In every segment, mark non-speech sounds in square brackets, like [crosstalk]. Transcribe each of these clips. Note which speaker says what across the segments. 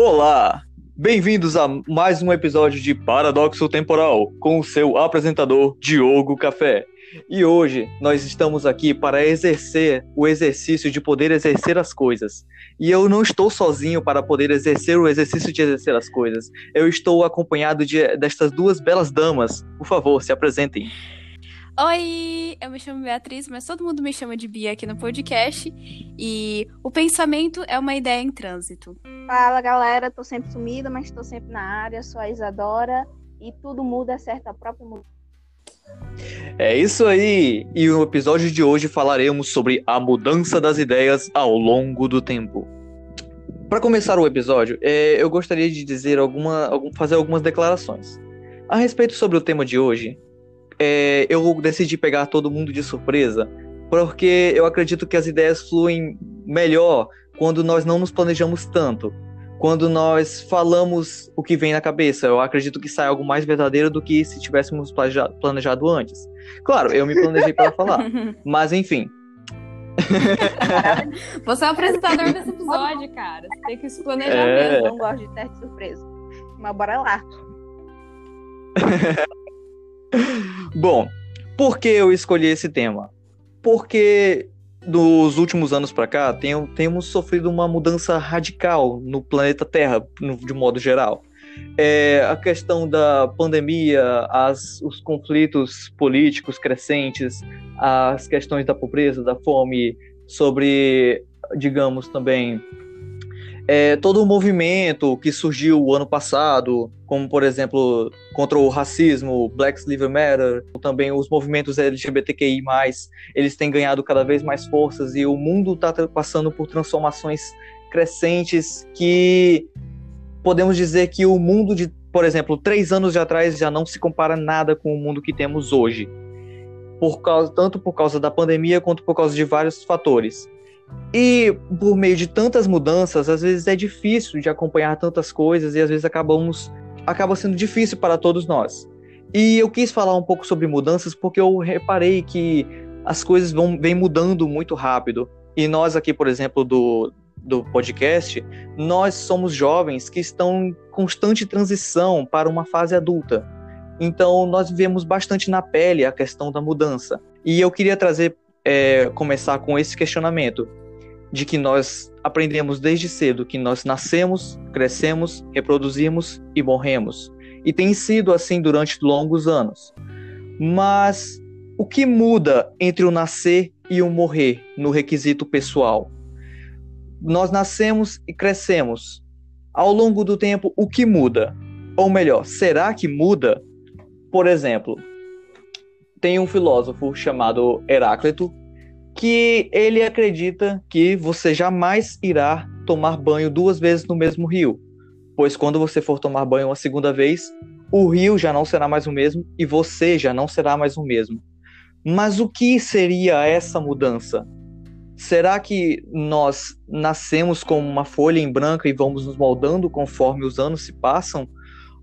Speaker 1: Olá! Bem-vindos a mais um episódio de Paradoxo Temporal com o seu apresentador Diogo Café. E hoje nós estamos aqui para exercer o exercício de poder exercer as coisas. E eu não estou sozinho para poder exercer o exercício de exercer as coisas. Eu estou acompanhado de, destas duas belas damas. Por favor, se apresentem.
Speaker 2: Oi, eu me chamo Beatriz, mas todo mundo me chama de Bia aqui no podcast. E o pensamento é uma ideia em trânsito.
Speaker 3: Fala galera, tô sempre sumida, mas tô sempre na área. Sou a Isadora e tudo muda, certo? A própria mudança.
Speaker 1: É isso aí! E no episódio de hoje falaremos sobre a mudança das ideias ao longo do tempo. Para começar o episódio, é, eu gostaria de dizer alguma, algum, fazer algumas declarações. A respeito sobre o tema de hoje, é, eu decidi pegar todo mundo de surpresa, porque eu acredito que as ideias fluem melhor quando nós não nos planejamos tanto. Quando nós falamos o que vem na cabeça, eu acredito que sai algo mais verdadeiro do que se tivéssemos planejado, antes. Claro, eu me planejei para falar, [laughs] mas enfim. [laughs]
Speaker 2: Você é o apresentador desse episódio, cara. Você tem que se planejar
Speaker 1: É.
Speaker 2: mesmo.
Speaker 3: Eu não gosto de de surpresa. Mas bora lá. [laughs]
Speaker 1: Bom, por que eu escolhi esse tema? Porque dos últimos anos para cá tem- temos sofrido uma mudança radical no planeta Terra, no- de modo geral. É, a questão da pandemia, as- os conflitos políticos crescentes, as questões da pobreza, da fome, sobre, digamos, também é, todo o movimento que surgiu o ano passado, como por exemplo contra o racismo, Black Lives Matter, também os movimentos LGBTQI+, eles têm ganhado cada vez mais forças e o mundo está passando por transformações crescentes que podemos dizer que o mundo de, por exemplo, três anos de atrás já não se compara nada com o mundo que temos hoje, por causa, tanto por causa da pandemia quanto por causa de vários fatores. E por meio de tantas mudanças, às vezes é difícil de acompanhar tantas coisas e às vezes acabamos acaba sendo difícil para todos nós. E eu quis falar um pouco sobre mudanças porque eu reparei que as coisas vão vêm mudando muito rápido. E nós aqui, por exemplo, do, do podcast, nós somos jovens que estão em constante transição para uma fase adulta. Então, nós vivemos bastante na pele a questão da mudança. E eu queria trazer, é, começar com esse questionamento de que nós aprendemos desde cedo que nós nascemos, crescemos, reproduzimos e morremos. E tem sido assim durante longos anos. Mas o que muda entre o nascer e o morrer no requisito pessoal? Nós nascemos e crescemos. Ao longo do tempo, o que muda? Ou melhor, será que muda? Por exemplo, tem um filósofo chamado Heráclito que ele acredita que você jamais irá tomar banho duas vezes no mesmo rio, pois quando você for tomar banho uma segunda vez, o rio já não será mais o mesmo e você já não será mais o mesmo. Mas o que seria essa mudança? Será que nós nascemos como uma folha em branco e vamos nos moldando conforme os anos se passam?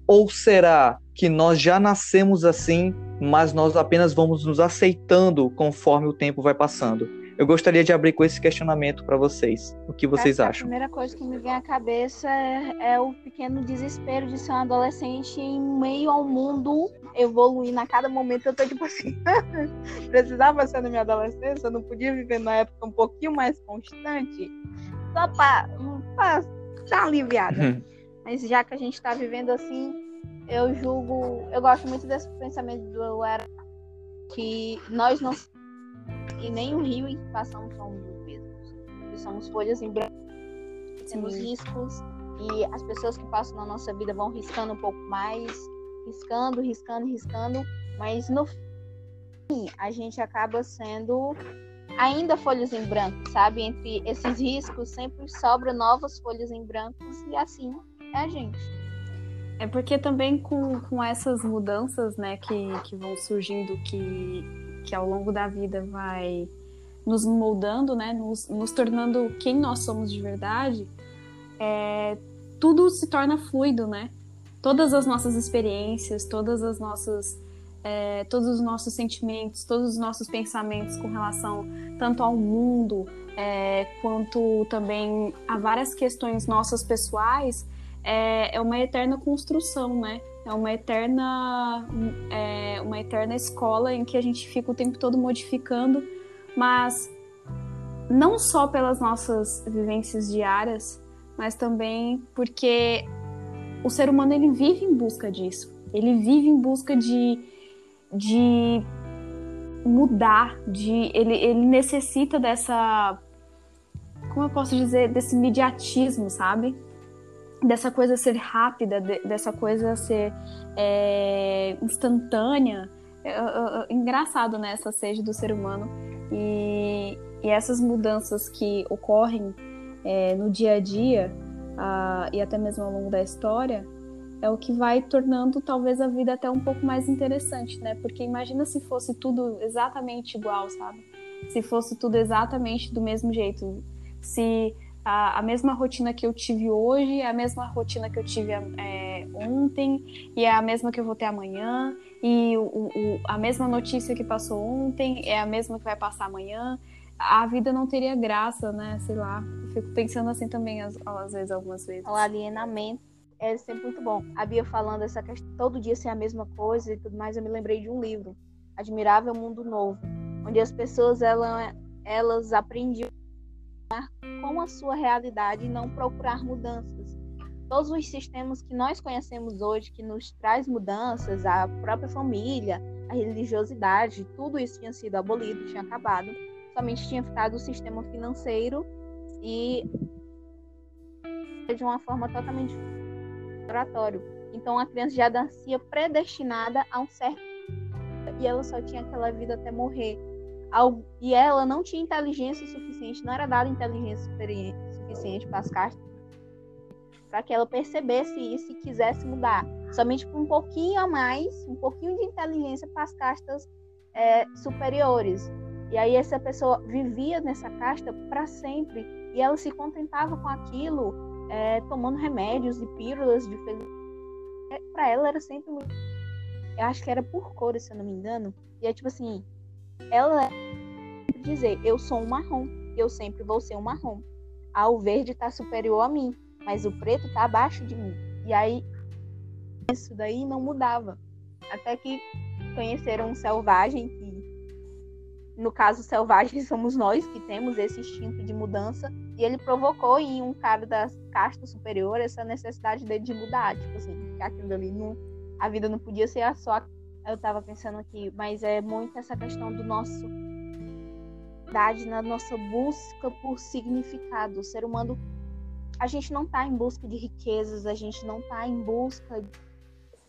Speaker 1: Ou será que nós já nascemos assim, mas nós apenas vamos nos aceitando conforme o tempo vai passando? Eu gostaria de abrir com esse questionamento para vocês. O que vocês
Speaker 3: que A
Speaker 1: acham?
Speaker 3: primeira coisa que me vem à cabeça é, é o pequeno desespero de ser um adolescente em meio ao mundo evoluindo a cada momento. Eu tô tipo assim, [laughs] precisava ser na minha adolescência, eu não podia viver na época um pouquinho mais constante, só dar uma aliviada. Mas já que a gente tá vivendo assim, eu julgo. Eu gosto muito desse pensamento do era que nós não. E nem o rio em que passamos somos os mesmos. Somos folhas em branco, temos
Speaker 2: Sim.
Speaker 3: riscos, e as pessoas que passam na nossa vida vão riscando um pouco mais, riscando, riscando, riscando, mas no fim a gente acaba sendo ainda folhas em branco, sabe? Entre esses riscos sempre sobra novas folhas em brancos e assim é a gente.
Speaker 2: É porque também com, com essas mudanças, né, que, que vão surgindo, que, que ao longo da vida vai nos moldando, né, nos, nos tornando quem nós somos de verdade, é, tudo se torna fluido, né? Todas as nossas experiências, todas as nossas, é, todos os nossos sentimentos, todos os nossos pensamentos com relação tanto ao mundo é, quanto também a várias questões nossas pessoais, é, é uma eterna construção, né? É uma eterna, é uma eterna escola em que a gente fica o tempo todo modificando, mas não só pelas nossas vivências diárias, mas também porque o ser humano ele vive em busca disso. Ele vive em busca de, de mudar, de ele, ele necessita dessa como eu posso dizer, desse mediatismo, sabe? Dessa coisa ser rápida, de, dessa coisa ser é, instantânea. É, é, é, engraçado, né? Essa sede do ser humano. E, e essas mudanças que ocorrem é, no dia a dia uh, e até mesmo ao longo da história é o que vai tornando talvez a vida até um pouco mais interessante, né? Porque imagina se fosse tudo exatamente igual, sabe? Se fosse tudo exatamente do mesmo jeito. Se a, a mesma rotina que eu tive hoje, é a mesma rotina que eu tive é, ontem, e é a mesma que eu vou ter amanhã, e o, o, a mesma notícia que passou ontem é a mesma que vai passar amanhã. A vida não teria graça, né? Sei lá. Eu fico pensando assim também, às, às vezes, algumas vezes.
Speaker 3: O alienamento é sempre muito bom. A Bia falando essa questão, todo dia ser a mesma coisa e tudo mais, eu me lembrei de um livro, Admirável Mundo Novo, onde as pessoas elas, elas aprendiam com a sua realidade e não procurar mudanças. Todos os sistemas que nós conhecemos hoje, que nos traz mudanças, a própria família, a religiosidade, tudo isso tinha sido abolido, tinha acabado. Somente tinha ficado o sistema financeiro e de uma forma totalmente oratório. Então a criança já nascia predestinada a um certo e ela só tinha aquela vida até morrer e ela não tinha inteligência suficiente, não era dada inteligência suficiente para as cartas para que ela percebesse isso e quisesse mudar. Somente com um pouquinho a mais, um pouquinho de inteligência para as castas é, superiores. E aí essa pessoa vivia nessa casta para sempre e ela se contentava com aquilo, é, tomando remédios e pílulas de felicidade. Para ela era sempre muito. Eu acho que era por cor, se eu não me engano. E é tipo assim, ela dizer eu sou um marrom, eu sempre vou ser um marrom. Ah, o verde está superior a mim, mas o preto está abaixo de mim. E aí isso daí não mudava. Até que conheceram um selvagem que no caso selvagem [laughs] somos nós que temos esse instinto de mudança e ele provocou em um cara da casta superior essa necessidade dele de mudar, tipo assim, aquilo ali não a vida não podia ser só eu tava pensando aqui, mas é muito essa questão do nosso na nossa busca por significado. O ser humano, a gente não está em busca de riquezas, a gente não está em busca de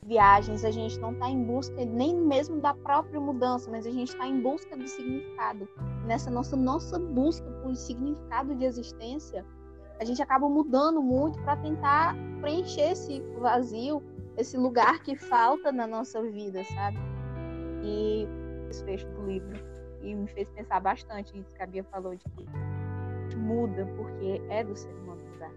Speaker 3: viagens, a gente não está em busca nem mesmo da própria mudança, mas a gente está em busca do significado. Nessa nossa nossa busca por significado de existência, a gente acaba mudando muito para tentar preencher esse vazio esse lugar que falta na nossa vida, sabe? E desfecho do livro e me fez pensar bastante isso que a Bia falou de que muda porque é do ser humano mudar.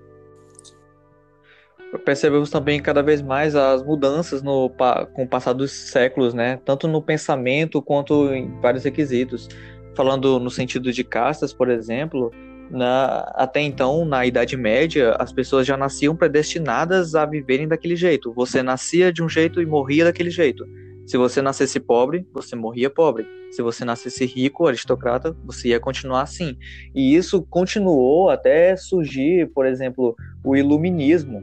Speaker 1: Percebemos também cada vez mais as mudanças no, com o passar dos séculos, né? Tanto no pensamento quanto em vários requisitos. Falando no sentido de castas, por exemplo, na, até então, na Idade Média, as pessoas já nasciam predestinadas a viverem daquele jeito. Você nascia de um jeito e morria daquele jeito. Se você nascesse pobre, você morria pobre. Se você nascesse rico, aristocrata, você ia continuar assim. E isso continuou até surgir, por exemplo, o iluminismo.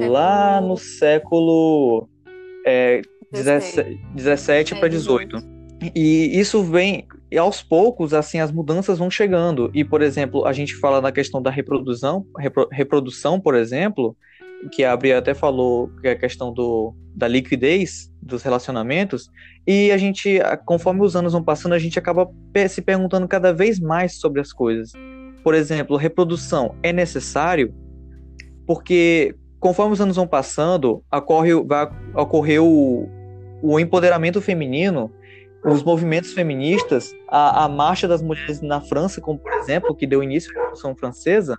Speaker 1: É lá no século é, 17, 17 para 18. E isso vem, e aos poucos, assim, as mudanças vão chegando. E, por exemplo, a gente fala na questão da reprodução, repro, reprodução, por exemplo, que a Bria até falou que é a questão do, da liquidez dos relacionamentos, e a gente, conforme os anos vão passando, a gente acaba se perguntando cada vez mais sobre as coisas. Por exemplo, reprodução é necessário? Porque conforme os anos vão passando, ocorre, vai ocorrer o, o empoderamento feminino os movimentos feministas, a, a Marcha das Mulheres na França, como por exemplo, que deu início à Revolução Francesa,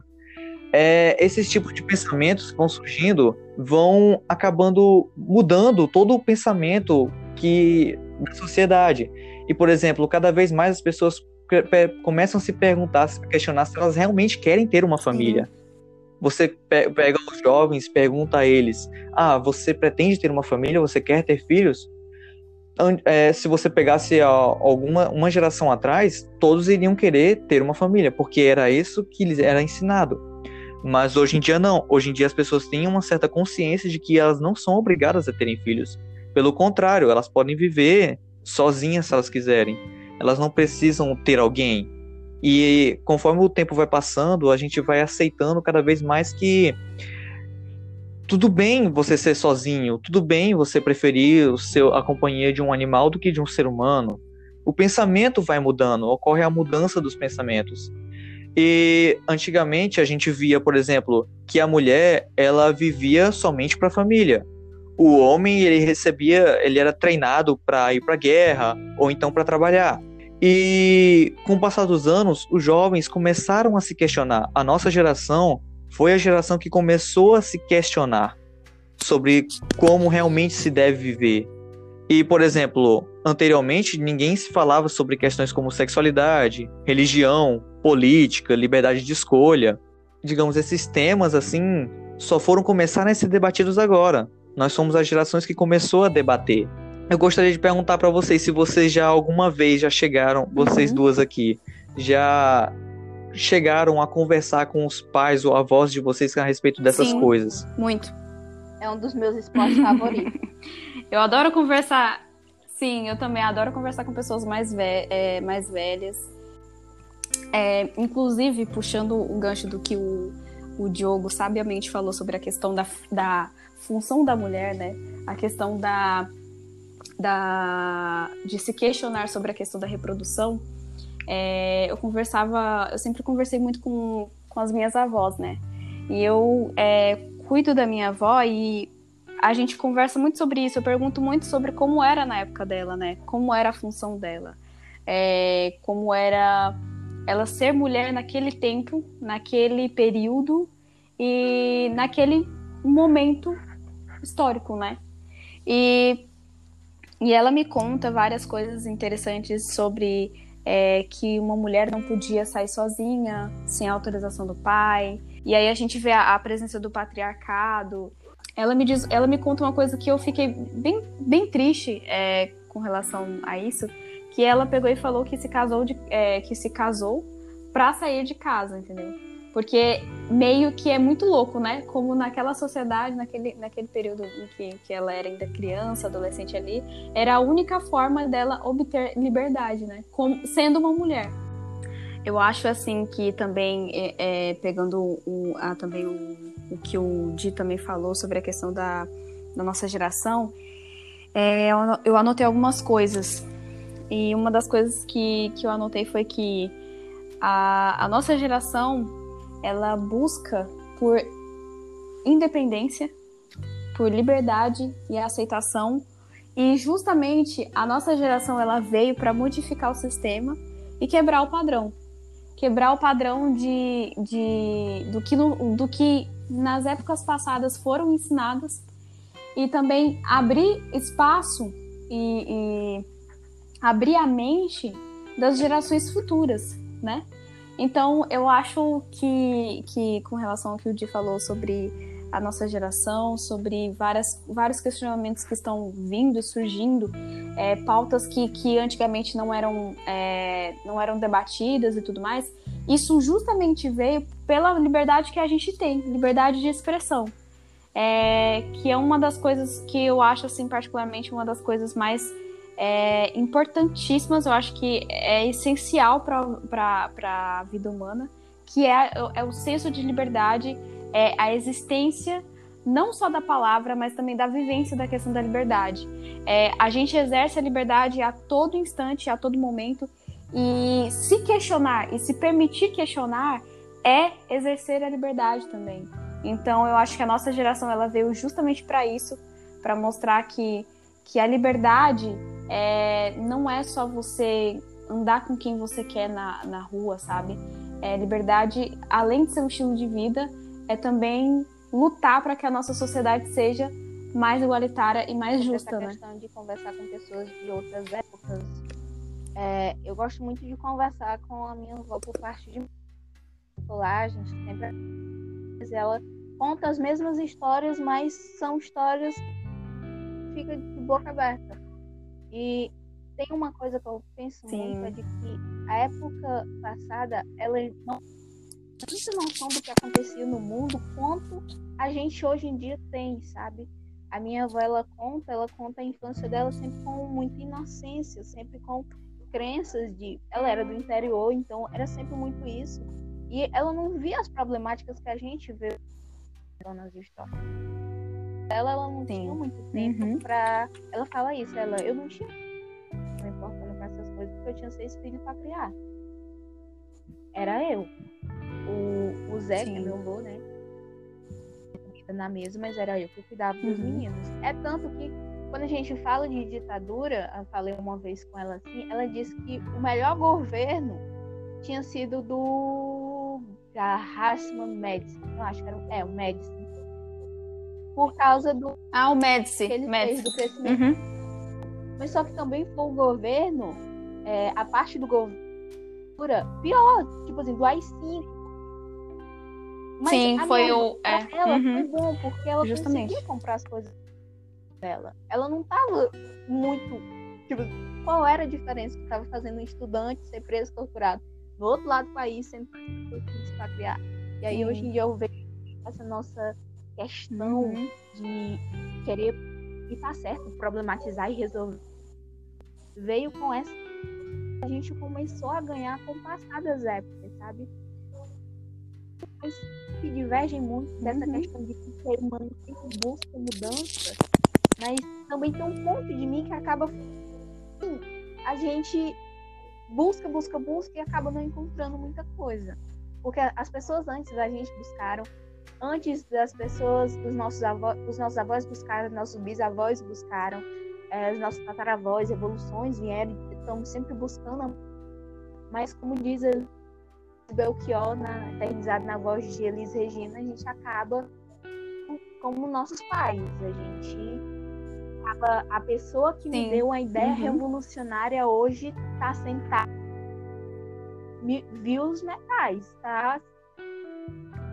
Speaker 1: é, esses tipos de pensamentos que vão surgindo vão acabando mudando todo o pensamento que da sociedade. E, por exemplo, cada vez mais as pessoas começam a se perguntar, a se questionar se elas realmente querem ter uma família. Você pe- pega os jovens, pergunta a eles: Ah, você pretende ter uma família? Você quer ter filhos? É, se você pegasse alguma uma geração atrás, todos iriam querer ter uma família, porque era isso que lhes era ensinado. Mas hoje em dia não. Hoje em dia as pessoas têm uma certa consciência de que elas não são obrigadas a terem filhos. Pelo contrário, elas podem viver sozinhas se elas quiserem. Elas não precisam ter alguém. E conforme o tempo vai passando, a gente vai aceitando cada vez mais que tudo bem você ser sozinho, tudo bem você preferir o seu, a companhia de um animal do que de um ser humano. O pensamento vai mudando, ocorre a mudança dos pensamentos. E antigamente a gente via, por exemplo, que a mulher ela vivia somente para a família. O homem ele recebia, ele era treinado para ir para a guerra ou então para trabalhar. E com o passar dos anos, os jovens começaram a se questionar. A nossa geração foi a geração que começou a se questionar sobre como realmente se deve viver. E, por exemplo, anteriormente ninguém se falava sobre questões como sexualidade, religião, política, liberdade de escolha. Digamos, esses temas assim só foram começar a ser debatidos agora. Nós somos as gerações que começou a debater. Eu gostaria de perguntar para vocês se vocês já alguma vez já chegaram, vocês
Speaker 2: Uhum.
Speaker 1: duas aqui, já chegaram a conversar com os pais ou avós de vocês a respeito dessas
Speaker 2: Sim.
Speaker 1: coisas.
Speaker 2: Muito.
Speaker 3: É um dos meus esportes favoritos. [laughs]
Speaker 2: Eu adoro conversar. Sim, eu também adoro conversar com pessoas mais, ve é, mais velhas. É, inclusive, puxando o gancho do que o, o Diogo sabiamente falou sobre a questão da, da função da mulher, né? A questão da, da de se questionar sobre a questão da reprodução. É, eu conversava, eu sempre conversei muito com, com as minhas avós, né? E eu é, cuido da minha avó e a gente conversa muito sobre isso. Eu pergunto muito sobre como era na época dela, né? Como era a função dela. É, como era ela ser mulher naquele tempo, naquele período e naquele momento histórico, né? E, e ela me conta várias coisas interessantes sobre é, que uma mulher não podia sair sozinha, sem autorização do pai. E aí a gente vê a, a presença do patriarcado. Ela me diz, ela me conta uma coisa que eu fiquei bem, bem triste é, com relação a isso, que ela pegou e falou que se casou de, é, que se casou para sair de casa, entendeu? Porque meio que é muito louco, né? Como naquela sociedade, naquele, naquele período em que, que ela era ainda criança, adolescente ali, era a única forma dela obter liberdade, né? Como, sendo uma mulher. Eu acho assim que também, é, é, pegando o, a, também o, o, que o Di também falou sobre a questão da, da nossa geração, é, eu, anotei algumas coisas. E uma das coisas que, que eu anotei foi que a, a nossa geração ela busca por independência, por liberdade e aceitação. E justamente a nossa geração ela veio para modificar o sistema e quebrar o padrão. Quebrar o padrão de, de, do, que no, do que nas épocas passadas foram ensinadas e também abrir espaço e, e abrir a mente das gerações futuras, né? Então, eu acho que, que com relação ao que o Di falou sobre a nossa geração, sobre várias, vários questionamentos que estão vindo, surgindo, é, pautas que, que antigamente não eram, é, não eram debatidas e tudo mais, isso justamente veio pela liberdade que a gente tem, liberdade de expressão. É, que é uma das coisas que eu acho, assim, particularmente, uma das coisas mais é, importantíssimas, eu acho que é essencial para a vida humana, que é, é, o senso de liberdade, é a existência não só da palavra, mas também da vivência da questão da liberdade. É, a gente exerce a liberdade a todo instante, a todo momento, e se questionar e se permitir questionar é exercer a liberdade também. Então, eu acho que a nossa geração ela veio justamente para isso, para mostrar que, que a liberdade é, não é só você andar com quem você quer na, na rua, sabe? É, liberdade, além de ser um estilo de vida, é também lutar para que a nossa sociedade seja mais igualitária e mais justa,
Speaker 3: Essa
Speaker 2: né?
Speaker 3: questão de conversar com pessoas de outras épocas. É, eu gosto muito de conversar com a minha avó por parte de lá, a gente sempre. Ela conta as mesmas histórias, mas são histórias que fica boca aberta. E tem uma coisa que eu penso
Speaker 2: Sim.
Speaker 3: muito, é de que a época passada, ela não tinha tanta noção do que acontecia no mundo quanto a gente hoje em dia tem, sabe? A minha avó, ela conta, ela conta a infância dela sempre com muita inocência, sempre com crenças de... Ela era do interior, então era sempre muito isso. E ela não via as problemáticas que a gente vê nas histórias. Ela, ela não
Speaker 2: Sim.
Speaker 3: tinha muito tempo
Speaker 2: Uhum.
Speaker 3: pra... Ela fala isso, ela... Eu não tinha me importando com essas coisas, porque eu tinha seis filhos pra criar. Era eu. O, o Zé, que é meu avô, né? Na mesa, mas era eu que cuidava dos
Speaker 2: Uhum.
Speaker 3: meninos. É tanto que quando a gente fala de ditadura, eu falei uma vez com ela assim, ela disse que o melhor governo tinha sido do da Hassman Medicine. Eu acho que era o- é, o Medicine. Por causa do
Speaker 2: Ah, o Médici. Médici.
Speaker 3: do crescimento
Speaker 2: Uhum.
Speaker 3: mas só que também foi o governo, é, a parte do governo pior, tipo assim, do AI-5. Mas
Speaker 2: Sim, foi o. É.
Speaker 3: ela
Speaker 2: uhum.
Speaker 3: foi bom, porque ela
Speaker 2: Justamente.
Speaker 3: conseguia comprar as coisas dela. Ela não tava muito. Tipo, qual era a diferença que tava fazendo um estudante ser preso, torturado? No outro lado do país, sendo criar. E aí,
Speaker 2: Sim.
Speaker 3: hoje em dia, eu vejo essa nossa questão
Speaker 2: Uhum.
Speaker 3: de querer, e tá certo, problematizar e resolver, veio com essa. A gente começou a ganhar com o passar das épocas, sabe? Mas que divergem muito dessa
Speaker 2: Uhum.
Speaker 3: questão de que o ser humano sempre busca mudança, mas também tem um ponto de mim que acaba. Sim, a gente busca, busca, busca e acaba não encontrando muita coisa. Porque as pessoas antes da gente buscaram antes das pessoas, dos nossos avós, os nossos avós buscaram, nossos bisavós buscaram, eh, os nossos tataravós, evoluções vieram, estamos sempre buscando. Mas como diz Belchior, na, eternizado na voz de Elis Regina, a gente acaba como nossos pais. A gente acaba, a pessoa que me
Speaker 2: Sim.
Speaker 3: deu a ideia
Speaker 2: Uhum.
Speaker 3: revolucionária hoje está sentada, viu os metais, tá?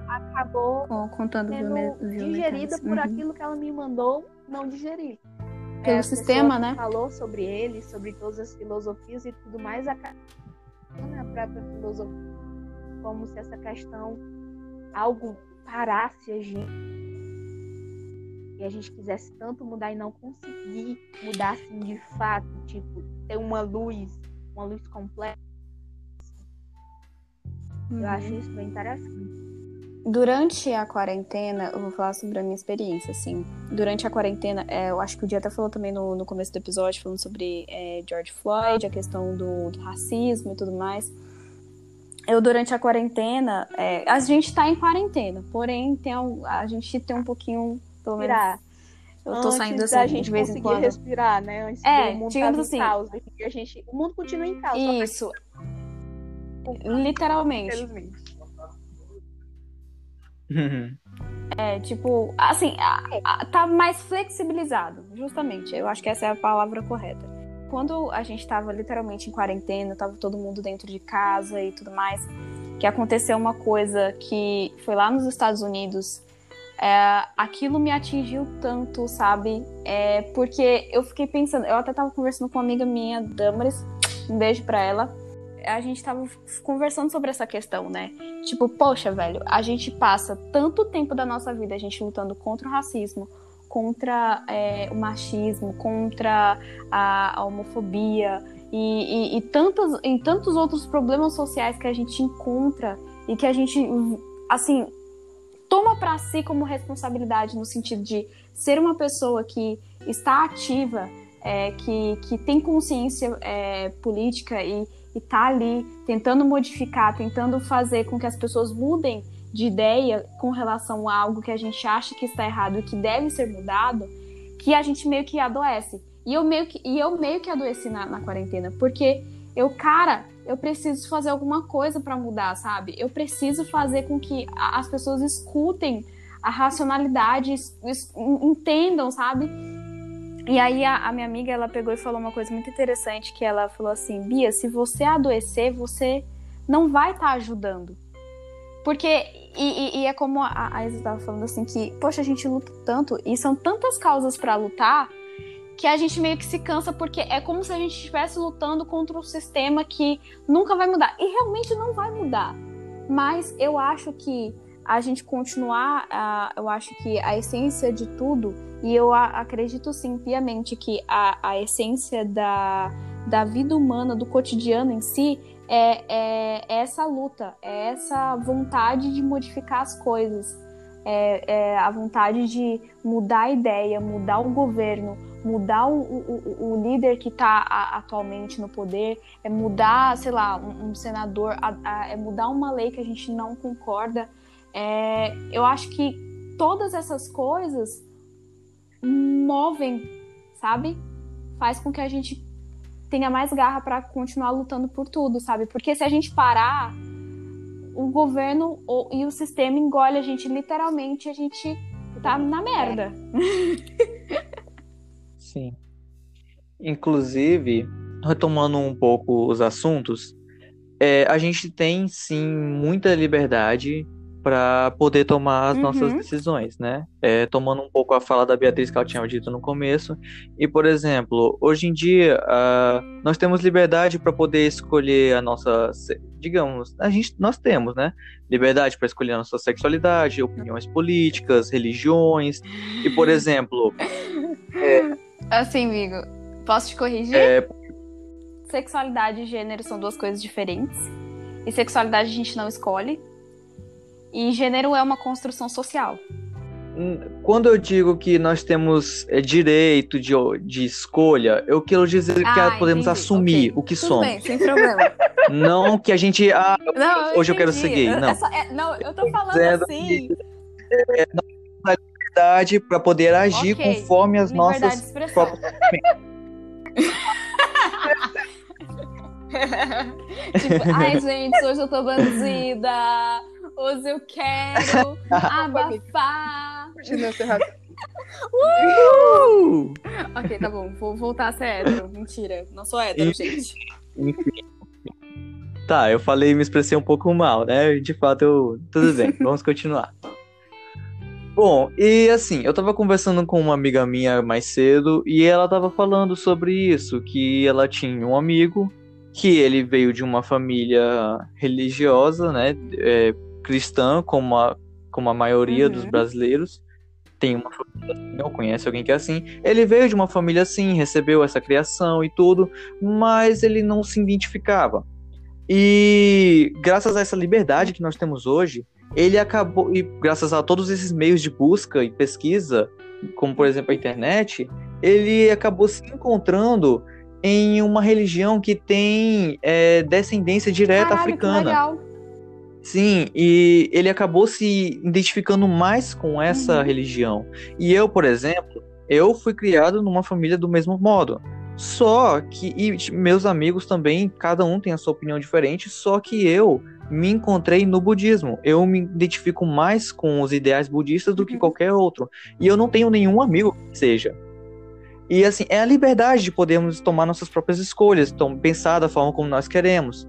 Speaker 3: Acabou
Speaker 2: Com- Contando
Speaker 3: digerida por
Speaker 2: Uhum.
Speaker 3: aquilo que ela me mandou não digerir.
Speaker 2: Pelo
Speaker 3: a
Speaker 2: sistema, né?
Speaker 3: Falou sobre ele, sobre todas as filosofias e tudo mais, a na própria filosofia, como se essa questão algo parasse a gente e a gente quisesse tanto mudar e não conseguir mudar assim de fato, tipo ter uma luz, uma luz completa. Eu
Speaker 2: Uhum.
Speaker 3: acho isso bem interessante.
Speaker 2: Durante a quarentena, eu vou falar sobre a minha experiência, assim. Durante a quarentena, é, eu acho que o dia até falou também no, no começo do episódio, falando sobre é, George Floyd, a questão do, do racismo e tudo mais. Eu, durante a quarentena, é, a gente tá em quarentena, porém, tem, um- a gente tem um pouquinho, pelo menos,
Speaker 3: Respirar.
Speaker 2: eu tô
Speaker 3: Antes
Speaker 2: saindo
Speaker 3: da
Speaker 2: assim,
Speaker 3: gente
Speaker 2: de vez em quando.
Speaker 3: respirar, né? Antes
Speaker 2: É,
Speaker 3: do mundo
Speaker 2: digamos assim.
Speaker 3: caos. A gente, o mundo continua em caos.
Speaker 2: Isso. Literalmente.
Speaker 3: Infelizmente.
Speaker 2: É, tipo, assim, a- a- tá mais flexibilizado, justamente. Eu acho que essa é a palavra correta. Quando a gente tava literalmente em quarentena, tava todo mundo dentro de casa e tudo mais, que aconteceu uma coisa que foi lá nos Estados Unidos, é, aquilo me atingiu tanto, sabe? É, porque eu fiquei pensando, eu até tava conversando com uma amiga minha, Damaris, um beijo pra ela. A gente tava conversando sobre essa questão, né? Tipo, poxa, velho, a gente passa tanto tempo da nossa vida a gente lutando contra o racismo, contra é, o machismo, contra a, a homofobia e, e, e tantos, e tantos outros problemas sociais que a gente encontra e que a gente, assim, toma para si como responsabilidade no sentido de ser uma pessoa que está ativa, é, que, que tem consciência é, política e e tá ali tentando modificar, tentando fazer com que as pessoas mudem de ideia com relação a algo que a gente acha que está errado e que deve ser mudado, que a gente meio que adoece. E eu meio que, e eu meio que adoeci na, na quarentena, porque eu, cara, eu preciso fazer alguma coisa para mudar, sabe? Eu preciso fazer com que a, as pessoas escutem a racionalidade, es, es, entendam, sabe? E aí a, a, minha amiga, ela pegou e falou uma coisa muito interessante, que ela falou assim, Bia, se você adoecer, você não vai estar tá ajudando. Porque, e, e, e é como a, a Isa estava falando assim, que, poxa, a gente luta tanto, e são tantas causas para lutar, que a gente meio que se cansa, porque é como se a gente estivesse lutando contra um sistema que nunca vai mudar. E realmente não vai mudar. Mas eu acho que a gente continuar, uh, eu acho que a essência de tudo, e eu acredito sim piamente que a, a essência da, da vida humana, do cotidiano em si, é, é, é essa luta, é essa vontade de modificar as coisas, é, é, a vontade de mudar a ideia, mudar o governo, mudar o, o, o líder que está atualmente no poder, é mudar, sei lá, um, um senador, a, a, é mudar uma lei que a gente não concorda. É, eu acho que todas essas coisas movem, sabe? Faz com que a gente tenha mais garra para continuar lutando por tudo, sabe? Porque se a gente parar, o governo e o sistema engole a gente literalmente, a gente tá na merda. [laughs]
Speaker 1: Sim. Inclusive, retomando um pouco os assuntos, é, a gente tem sim muita liberdade para poder tomar as uhum. nossas decisões, né? É, tomando um pouco a fala da Beatriz que ela tinha dito no começo. E, por exemplo, hoje em dia, uh, nós temos liberdade para poder escolher a nossa. Digamos, a gente, nós temos, né? Liberdade para escolher a nossa sexualidade, opiniões políticas, religiões. E, por [laughs] exemplo.
Speaker 2: É, assim, amigo, posso te corrigir? É... Sexualidade e gênero são duas coisas diferentes. E sexualidade a gente não escolhe e gênero é uma construção social.
Speaker 1: Hum, quando eu digo que nós temos é, direito de, de escolha, eu quero dizer que ah, podemos entendi. assumir okay. o que
Speaker 2: Tudo
Speaker 1: somos.
Speaker 2: Bem, sem problema. [laughs]
Speaker 1: Não que a gente. Ah, não, hoje eu quero ser gay. Não,
Speaker 2: é, não eu tô falando assim.
Speaker 1: é, nós liberdade para poder agir okay. conforme as liberdade nossas próprias. [laughs]
Speaker 2: tipo, ai, gente, hoje eu tô bandida. Hoje eu quero [laughs] abafar. uh! ok, tá bom. Vou voltar a ser hétero. Mentira. Não sou hétero, gente. Enfim.
Speaker 1: Tá, eu falei e me expressei um pouco mal, né? De fato, eu... tudo bem. [laughs] Vamos continuar. Bom, e assim, eu tava conversando com uma amiga minha mais cedo e ela tava falando sobre isso, que ela tinha um amigo que ele veio de uma família religiosa, né, é, cristã, como a, como a maioria uhum. dos brasileiros. Tem uma família assim, não conhece alguém que é assim. Ele veio de uma família assim, recebeu essa criação e tudo, mas ele não se identificava. E graças a essa liberdade que nós temos hoje, ele acabou, e graças a todos esses meios de busca e pesquisa, como por exemplo a internet, ele acabou se encontrando em uma religião que tem é, descendência direta Caralho, africana. Sim, e ele acabou se identificando mais com essa uhum. religião. E eu, por exemplo, eu fui criado numa família do mesmo modo. Só que e meus amigos também, cada um tem a sua opinião diferente, só que eu me encontrei no budismo. Eu me identifico mais com os ideais budistas do que uhum. qualquer outro. E eu não tenho nenhum amigo que seja. E assim, é a liberdade de podermos tomar nossas próprias escolhas, então, pensar da forma como nós queremos.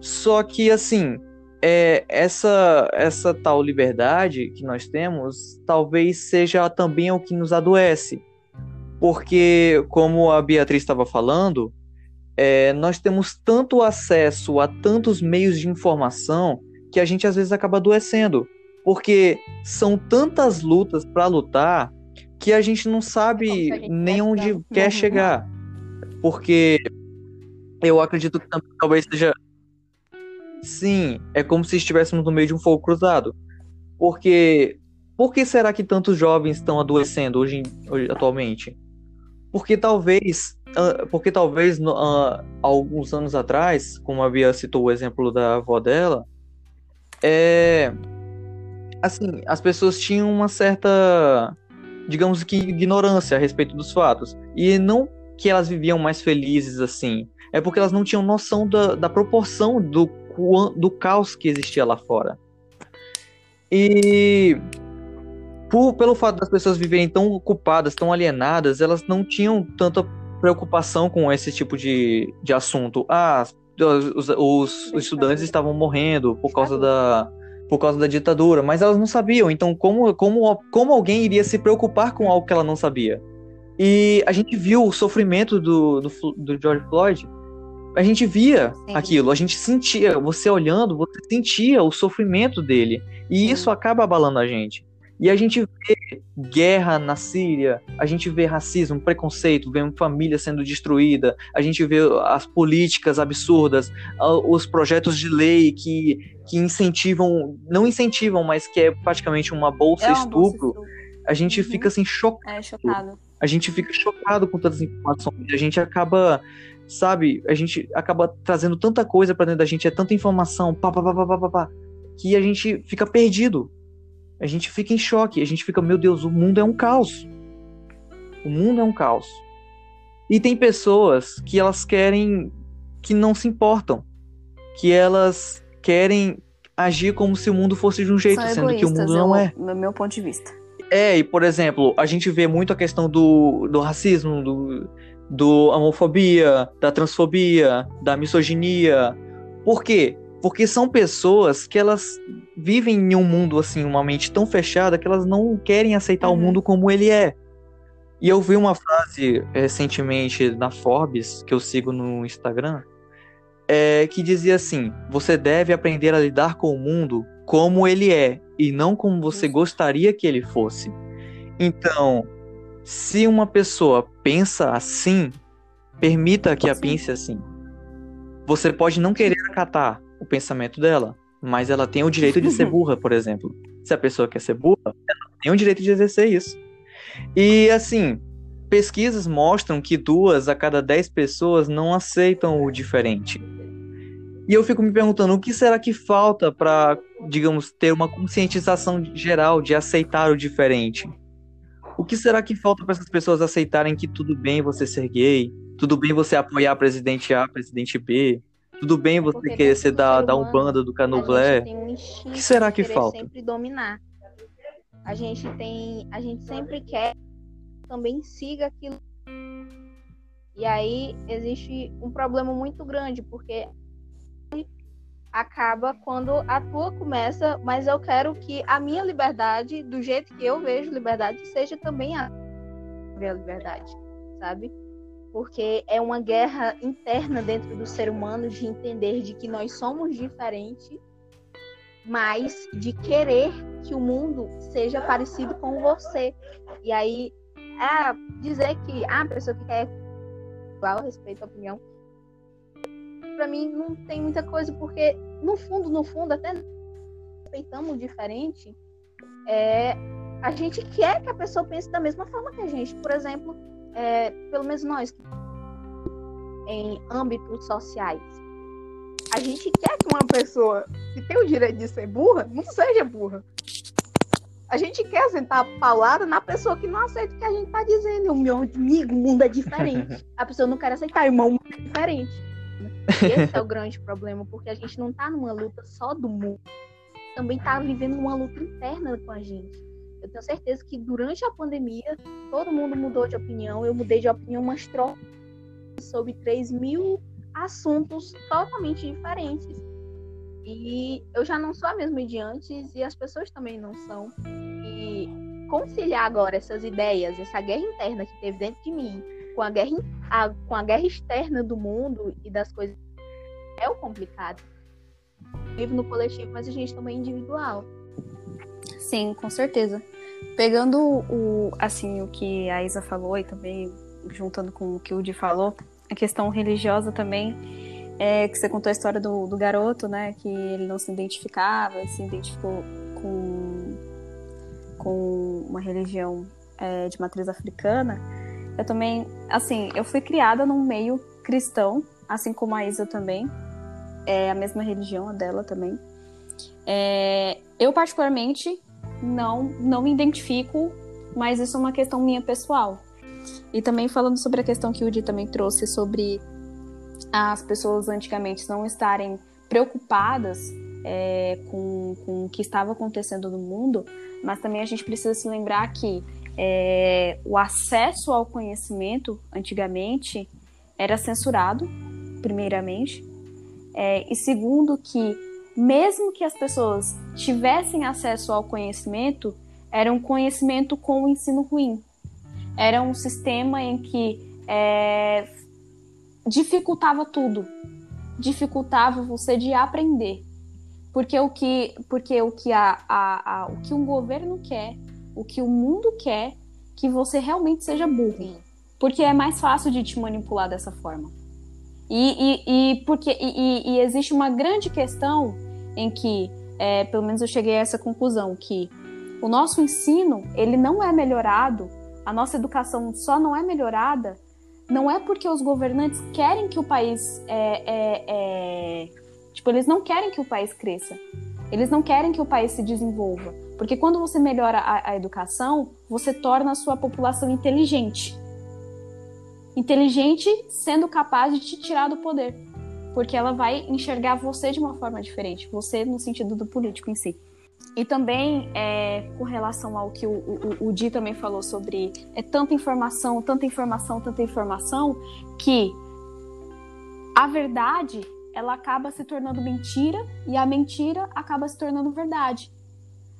Speaker 1: Só que assim, é, essa essa tal liberdade que nós temos, talvez seja também o que nos adoece. Porque, como a Beatriz estava falando, é, nós temos tanto acesso a tantos meios de informação que a gente às vezes acaba adoecendo. Porque são tantas lutas para lutar que a gente não sabe nem onde quer chegar. Porque eu acredito que talvez seja. Sim, é como se estivéssemos no meio de um fogo cruzado. Porque. Por que será que tantos jovens estão adoecendo hoje, hoje atualmente? Porque talvez. Uh, porque talvez uh, alguns anos atrás, como a Bia citou o exemplo da avó dela, é. Assim, as pessoas tinham uma certa digamos que, ignorância a respeito dos fatos. E não que elas viviam mais felizes assim, é porque elas não tinham noção da, da proporção do, do caos que existia lá fora. E por, pelo fato das pessoas viverem tão ocupadas, tão alienadas, elas não tinham tanta preocupação com esse tipo de, de assunto. Ah, os, os, os estudantes estavam morrendo por causa da, por causa da ditadura, mas elas não sabiam. Então, como, como, como alguém iria se preocupar com algo que ela não sabia? E a gente viu o sofrimento do, do, do George Floyd. A gente via Sim. aquilo, a gente sentia, você olhando, você sentia o sofrimento dele. E Sim. isso acaba abalando a gente. E a gente vê guerra na Síria, a gente vê racismo, preconceito, vê família sendo destruída, a gente vê as políticas absurdas, os projetos de lei que, que incentivam, não incentivam, mas que é praticamente uma bolsa é uma estupro. Bolsa a gente uhum. fica assim chocado.
Speaker 2: É, chocado.
Speaker 1: A gente fica chocado com todas as informações. A gente acaba, sabe, a gente acaba trazendo tanta coisa para dentro da gente, é tanta informação, pá, pá, pá, pá, pá, pá, que a gente fica perdido a gente fica em choque, a gente fica, meu Deus, o mundo é um caos. O mundo é um caos. E tem pessoas que elas querem que não se importam, que elas querem agir como se o mundo fosse de um jeito, São sendo que o mundo não é.
Speaker 2: No meu ponto de vista.
Speaker 1: É, e por exemplo, a gente vê muito a questão do, do racismo, do, do homofobia, da transfobia, da misoginia. Por quê? Porque são pessoas que elas vivem em um mundo assim, uma mente tão fechada que elas não querem aceitar uhum. o mundo como ele é. E eu vi uma frase recentemente na Forbes, que eu sigo no Instagram, é, que dizia assim: você deve aprender a lidar com o mundo como ele é e não como você gostaria que ele fosse. Então, se uma pessoa pensa assim, permita que a pense assim. Você pode não querer acatar, o pensamento dela, mas ela tem o direito de ser [laughs] burra, por exemplo. Se a pessoa quer ser burra, ela tem o direito de exercer isso. E assim, pesquisas mostram que duas a cada dez pessoas não aceitam o diferente. E eu fico me perguntando o que será que falta para, digamos, ter uma conscientização geral de aceitar o diferente? O que será que falta para essas pessoas aceitarem que tudo bem você ser gay, tudo bem você apoiar presidente A, presidente B, tudo bem você Porque querer ser da, da Umbanda, do Canoblé. Um o que será que falta?
Speaker 3: sempre dominar. A gente tem. A gente sempre quer também siga aquilo. E aí existe um problema muito grande, porque acaba quando a tua começa, mas eu quero que a minha liberdade, do jeito que eu vejo liberdade, seja também a minha liberdade, sabe? Porque é uma guerra interna dentro do ser humano de entender de que nós somos diferentes, mas de querer que o mundo seja parecido com você. E aí, é dizer que ah, a pessoa que quer igual respeito à opinião, para mim não tem muita coisa, porque no fundo, no fundo, até respeitamos diferente, é, a gente quer que a pessoa pense da mesma forma que a gente. Por exemplo, é, pelo menos nós, em âmbitos sociais, a gente quer que uma pessoa que tem o direito de ser burra não seja burra. A gente quer sentar a palavra na pessoa que não aceita o que a gente tá dizendo. O meu amigo, o mundo é diferente. [laughs] A pessoa não quer aceitar, irmão, o mundo é diferente. Esse é o grande problema, porque a gente não tá numa luta só do mundo. Também tá vivendo uma luta interna com a gente. Eu tenho certeza que durante a pandemia todo mundo mudou de opinião. Eu mudei de opinião umas trocas sobre 3 mil assuntos totalmente diferentes. E eu já não sou a mesma de antes e as pessoas também não são. E conciliar agora essas ideias, essa guerra interna que teve dentro de mim, com a guerra, a, com a guerra externa do mundo e das coisas, é o complicado. Vivo no coletivo, mas a gente também é individual.
Speaker 2: Sim, com certeza. Pegando o, assim, o que a Isa falou e também juntando com o que o Di falou, a questão religiosa também, é que você contou a história do, do garoto, né, que ele não se identificava, se identificou com, com uma religião é, de matriz africana. Eu também, assim, eu fui criada num meio cristão, assim como a Isa também, é a mesma religião a dela também. É, eu particularmente não, não me identifico, mas isso é uma questão minha pessoal. E também falando sobre a questão que o Di também trouxe sobre as pessoas antigamente não estarem preocupadas é, com, com o que estava acontecendo no mundo, mas também a gente precisa se lembrar que é, o acesso ao conhecimento antigamente era censurado, primeiramente, é, e segundo que mesmo que as pessoas tivessem acesso ao conhecimento, era um conhecimento com o ensino ruim. Era um sistema em que é, dificultava tudo, dificultava você de aprender, porque o que, porque o que a, a, a o que um governo quer, o que o mundo quer, que você realmente seja burro, porque é mais fácil de te manipular dessa forma. E, e, e porque e, e, existe uma grande questão em que, é, pelo menos eu cheguei a essa conclusão, que o nosso ensino ele não é melhorado, a nossa educação só não é melhorada, não é porque os governantes querem que o país é, é, é, tipo eles não querem que o país cresça, eles não querem que o país se desenvolva, porque quando você melhora a, a educação, você torna a sua população inteligente inteligente sendo capaz de te tirar do poder. Porque ela vai enxergar você de uma forma diferente, você no sentido do político em si. E também, é, com relação ao que o, o, o Di também falou sobre é tanta informação, tanta informação, tanta informação, que a verdade ela acaba se tornando mentira e a mentira acaba se tornando verdade.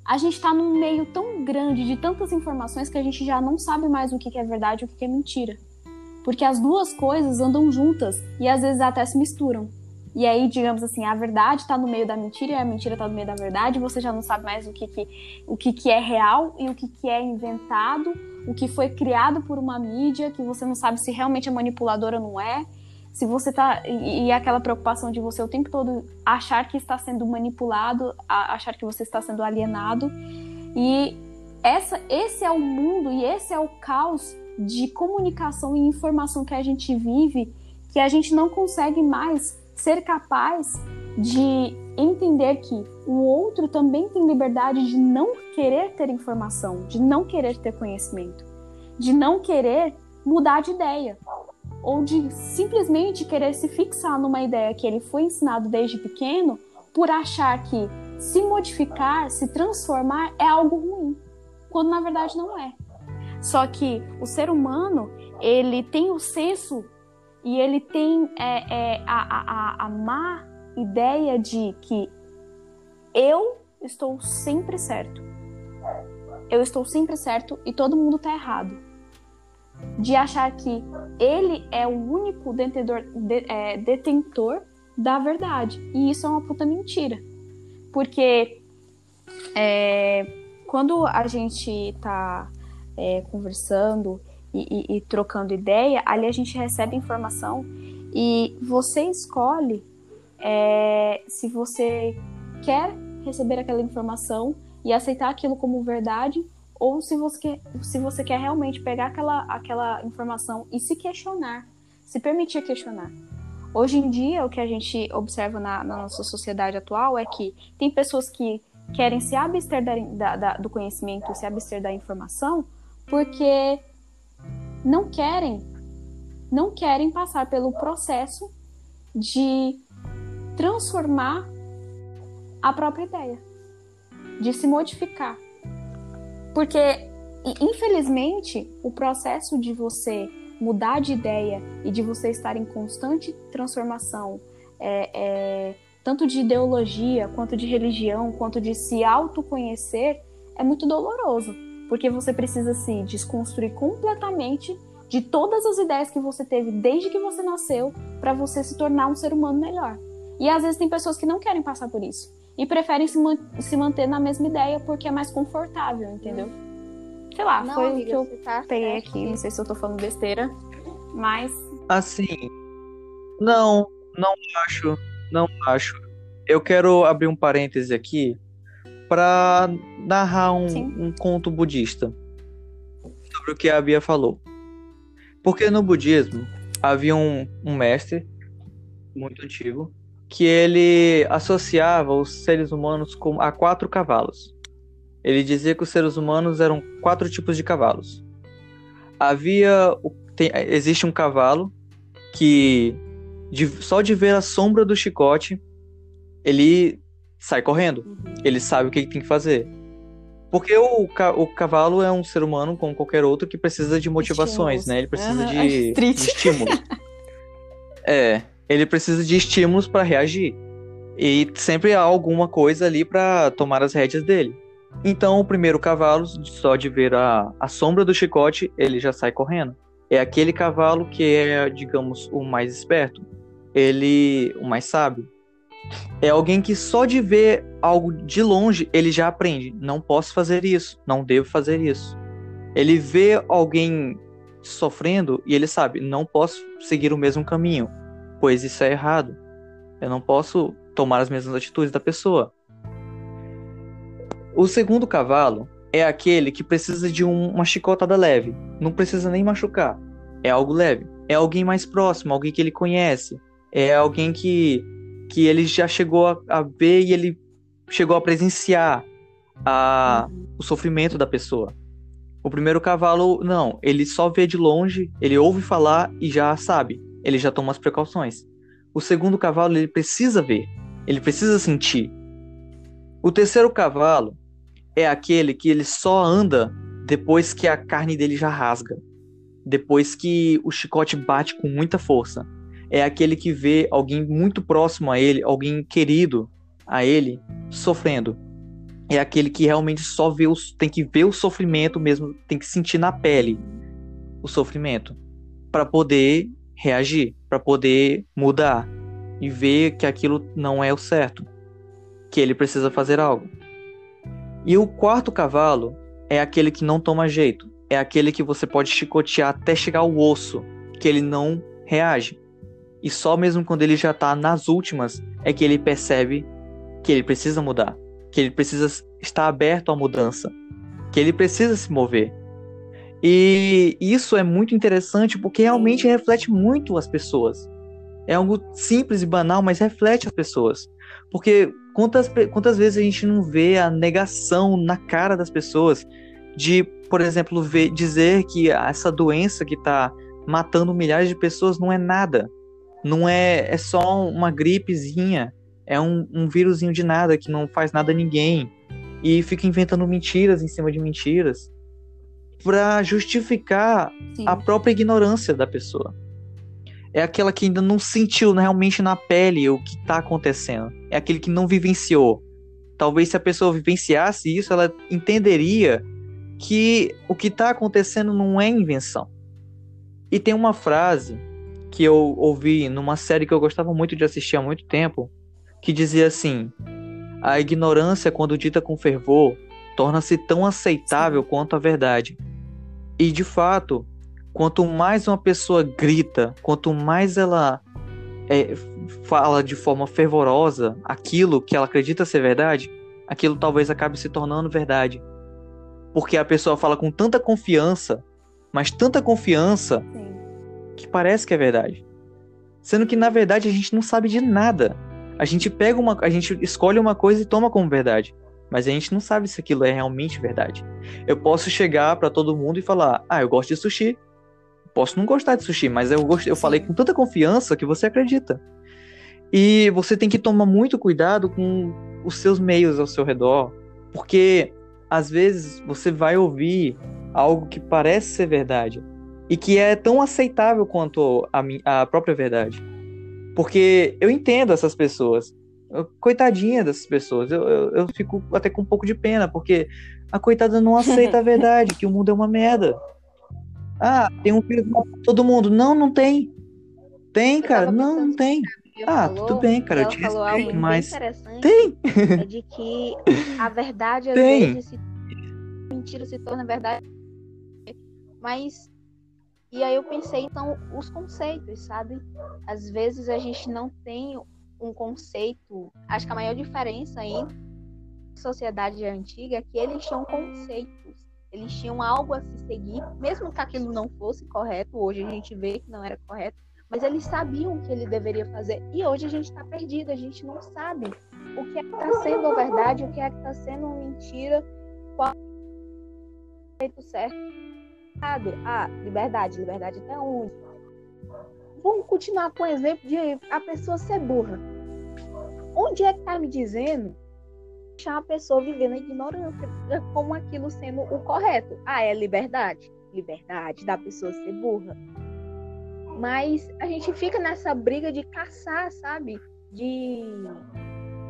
Speaker 2: A gente está num meio tão grande de tantas informações que a gente já não sabe mais o que é verdade e o que é mentira porque as duas coisas andam juntas e às vezes até se misturam. E aí, digamos assim, a verdade está no meio da mentira e a mentira está no meio da verdade, você já não sabe mais o que, que, o que, que é real e o que, que é inventado, o que foi criado por uma mídia, que você não sabe se realmente é manipuladora ou não é. Se você tá. E, e aquela preocupação de você o tempo todo achar que está sendo manipulado, achar que você está sendo alienado. E essa, esse é o mundo e esse é o caos de comunicação e informação que a gente vive, que a gente não consegue mais ser capaz de entender que o outro também tem liberdade de não querer ter informação, de não querer ter conhecimento, de não querer mudar de ideia, ou de simplesmente querer se fixar numa ideia que ele foi ensinado desde pequeno por achar que se modificar, se transformar é algo ruim, quando na verdade não é. Só que o ser humano, ele tem o senso e ele tem é, é, a, a, a má ideia de que eu estou sempre certo. Eu estou sempre certo e todo mundo está errado. De achar que ele é o único detentor, de, é, detentor da verdade. E isso é uma puta mentira. Porque é, quando a gente tá é, conversando e, e, e trocando ideia, ali a gente recebe informação e você escolhe é, se você quer receber aquela informação e aceitar aquilo como verdade ou se você se você quer realmente pegar aquela, aquela informação e se questionar, se permitir questionar. Hoje em dia, o que a gente observa na, na nossa sociedade atual é que tem pessoas que querem se abster da, da, do conhecimento, se abster da informação, porque não querem não querem passar pelo processo de transformar a própria ideia, de se modificar. Porque, infelizmente, o processo de você mudar de ideia e de você estar em constante transformação, é, é, tanto de ideologia, quanto de religião, quanto de se autoconhecer, é muito doloroso porque você precisa se desconstruir completamente de todas as ideias que você teve desde que você nasceu para você se tornar um ser humano melhor. E às vezes tem pessoas que não querem passar por isso e preferem se, man se manter na mesma ideia porque é mais confortável, entendeu? Sei lá, não, foi o que eu tá peguei aqui. Não sei se eu tô falando besteira, mas.
Speaker 1: Assim. Não, não acho. Não acho. Eu quero abrir um parêntese aqui para narrar um, um, conto budista sobre o que a Bia falou. Porque no budismo havia um, um mestre muito antigo que ele associava os seres humanos com, a quatro cavalos. Ele dizia que os seres humanos eram quatro tipos de cavalos. Havia tem, existe um cavalo que de, só de ver a sombra do chicote ele sai correndo. Uhum. Ele sabe o que ele tem que fazer. Porque o, ca o cavalo é um ser humano como qualquer outro que precisa de motivações, Estímulos. né? Ele precisa uhum. de, de estímulos. é, ele precisa de estímulos para reagir. E sempre há alguma coisa ali para tomar as rédeas dele. Então, o primeiro cavalo, só de ver a, a sombra do chicote, ele já sai correndo. É aquele cavalo que é, digamos, o mais esperto. Ele, o mais sábio. É alguém que só de ver algo de longe, ele já aprende. Não posso fazer isso, não devo fazer isso. Ele vê alguém sofrendo e ele sabe, não posso seguir o mesmo caminho, pois isso é errado. Eu não posso tomar as mesmas atitudes da pessoa. O segundo cavalo é aquele que precisa de um, uma chicotada leve, não precisa nem machucar. É algo leve. É alguém mais próximo, alguém que ele conhece. É alguém que, que ele já chegou a, a ver e ele chegou a presenciar a, o sofrimento da pessoa. O primeiro cavalo, não, ele só vê de longe, ele ouve falar e já sabe, ele já toma as precauções. O segundo cavalo, ele precisa ver, ele precisa sentir. O terceiro cavalo é aquele que ele só anda depois que a carne dele já rasga, depois que o chicote bate com muita força. É aquele que vê alguém muito próximo a ele, alguém querido a ele, sofrendo é aquele que realmente só vê os, tem que ver o sofrimento mesmo, tem que sentir na pele o sofrimento para poder reagir, para poder mudar e ver que aquilo não é o certo, que ele precisa fazer algo. E o quarto cavalo é aquele que não toma jeito, é aquele que você pode chicotear até chegar ao osso, que ele não reage. E só mesmo quando ele já tá nas últimas é que ele percebe que ele precisa mudar que ele precisa estar aberto à mudança, que ele precisa se mover. E isso é muito interessante porque realmente reflete muito as pessoas. É algo simples e banal, mas reflete as pessoas. Porque quantas, quantas vezes a gente não vê a negação na cara das pessoas de, por exemplo, ver, dizer que essa doença que está matando milhares de pessoas não é nada. Não é, é só uma gripezinha é um, um vírusinho de nada que não faz nada a ninguém e fica inventando mentiras em cima de mentiras para justificar Sim. a própria ignorância da pessoa. É aquela que ainda não sentiu realmente na pele o que está acontecendo. É aquele que não vivenciou. Talvez se a pessoa vivenciasse isso, ela entenderia que o que está acontecendo não é invenção. E tem uma frase que eu ouvi numa série que eu gostava muito de assistir há muito tempo, que dizia assim: A ignorância, quando dita com fervor, torna-se tão aceitável quanto a verdade. E de fato, quanto mais uma pessoa grita, quanto mais ela é, fala de forma fervorosa aquilo que ela acredita ser verdade, aquilo talvez acabe se tornando verdade. Porque a pessoa fala com tanta confiança, mas tanta confiança, Sim. Que parece que é verdade. Sendo que na verdade a gente não sabe de nada. A gente pega uma, a gente escolhe uma coisa e toma como verdade, mas a gente não sabe se aquilo é realmente verdade. Eu posso chegar para todo mundo e falar: "Ah, eu gosto de sushi". Posso não gostar de sushi, mas eu gosto, eu falei com tanta confiança que você acredita. E você tem que tomar muito cuidado com os seus meios ao seu redor, porque às vezes você vai ouvir algo que parece ser verdade e que é tão aceitável quanto a, a própria verdade. Porque eu entendo essas pessoas. Coitadinha dessas pessoas. Eu, eu, eu, fico até com um pouco de pena, porque a coitada não aceita a [laughs] verdade, que o mundo é uma merda. Ah, tem um filho todo mundo. Não, não tem. Tem, cara. Não, não tem. Ah, falou, tudo bem, cara. Eu te respeito, mas. Tem!
Speaker 3: É de que [laughs] a verdade às tem. vezes se... mentira se torna verdade. Mas e aí eu pensei, então, os conceitos, sabe? Às vezes a gente não tem um conceito. Acho que a maior diferença entre sociedade antiga é que eles tinham conceitos. Eles tinham algo a se seguir, mesmo que aquilo não fosse correto. Hoje a gente vê que não era correto, mas eles sabiam o que ele deveria fazer. E hoje a gente está perdido, a gente não sabe o que é que está sendo a verdade, o que é que está sendo mentira, qual é o jeito certo ah, liberdade, liberdade até onde? Vamos continuar com o exemplo de a pessoa ser burra. Onde é que tá me dizendo deixar a pessoa vivendo a ignorância como aquilo sendo o correto? Ah, é liberdade. Liberdade da pessoa ser burra. Mas a gente fica nessa briga de caçar, sabe? De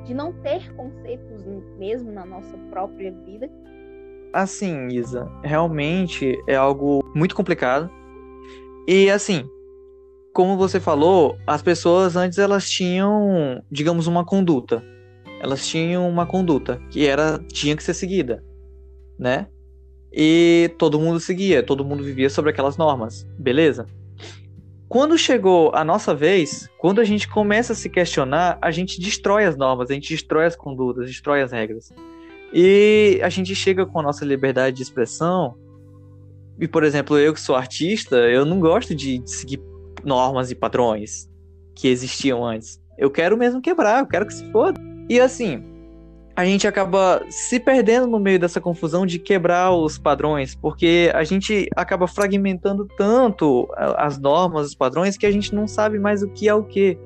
Speaker 3: de não ter conceitos mesmo na nossa própria vida?
Speaker 1: Assim, Isa, realmente é algo muito complicado. E assim, como você falou, as pessoas antes elas tinham, digamos, uma conduta. Elas tinham uma conduta que era tinha que ser seguida, né? E todo mundo seguia, todo mundo vivia sobre aquelas normas, beleza? Quando chegou a nossa vez, quando a gente começa a se questionar, a gente destrói as normas, a gente destrói as condutas, destrói as regras. E a gente chega com a nossa liberdade de expressão. E, por exemplo, eu que sou artista, eu não gosto de seguir normas e padrões que existiam antes. Eu quero mesmo quebrar, eu quero que se foda. E assim, a gente acaba se perdendo no meio dessa confusão de quebrar os padrões, porque a gente acaba fragmentando tanto as normas, os padrões, que a gente não sabe mais o que é o que.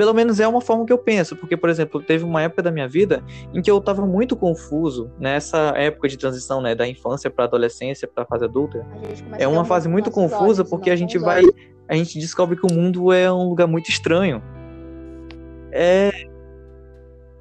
Speaker 1: Pelo menos é uma forma que eu penso, porque, por exemplo, teve uma época da minha vida em que eu estava muito confuso nessa época de transição, né, da infância para adolescência para fase adulta. É uma fase muito confusa olhos, porque a gente vai, a gente descobre que o mundo é um lugar muito estranho. É,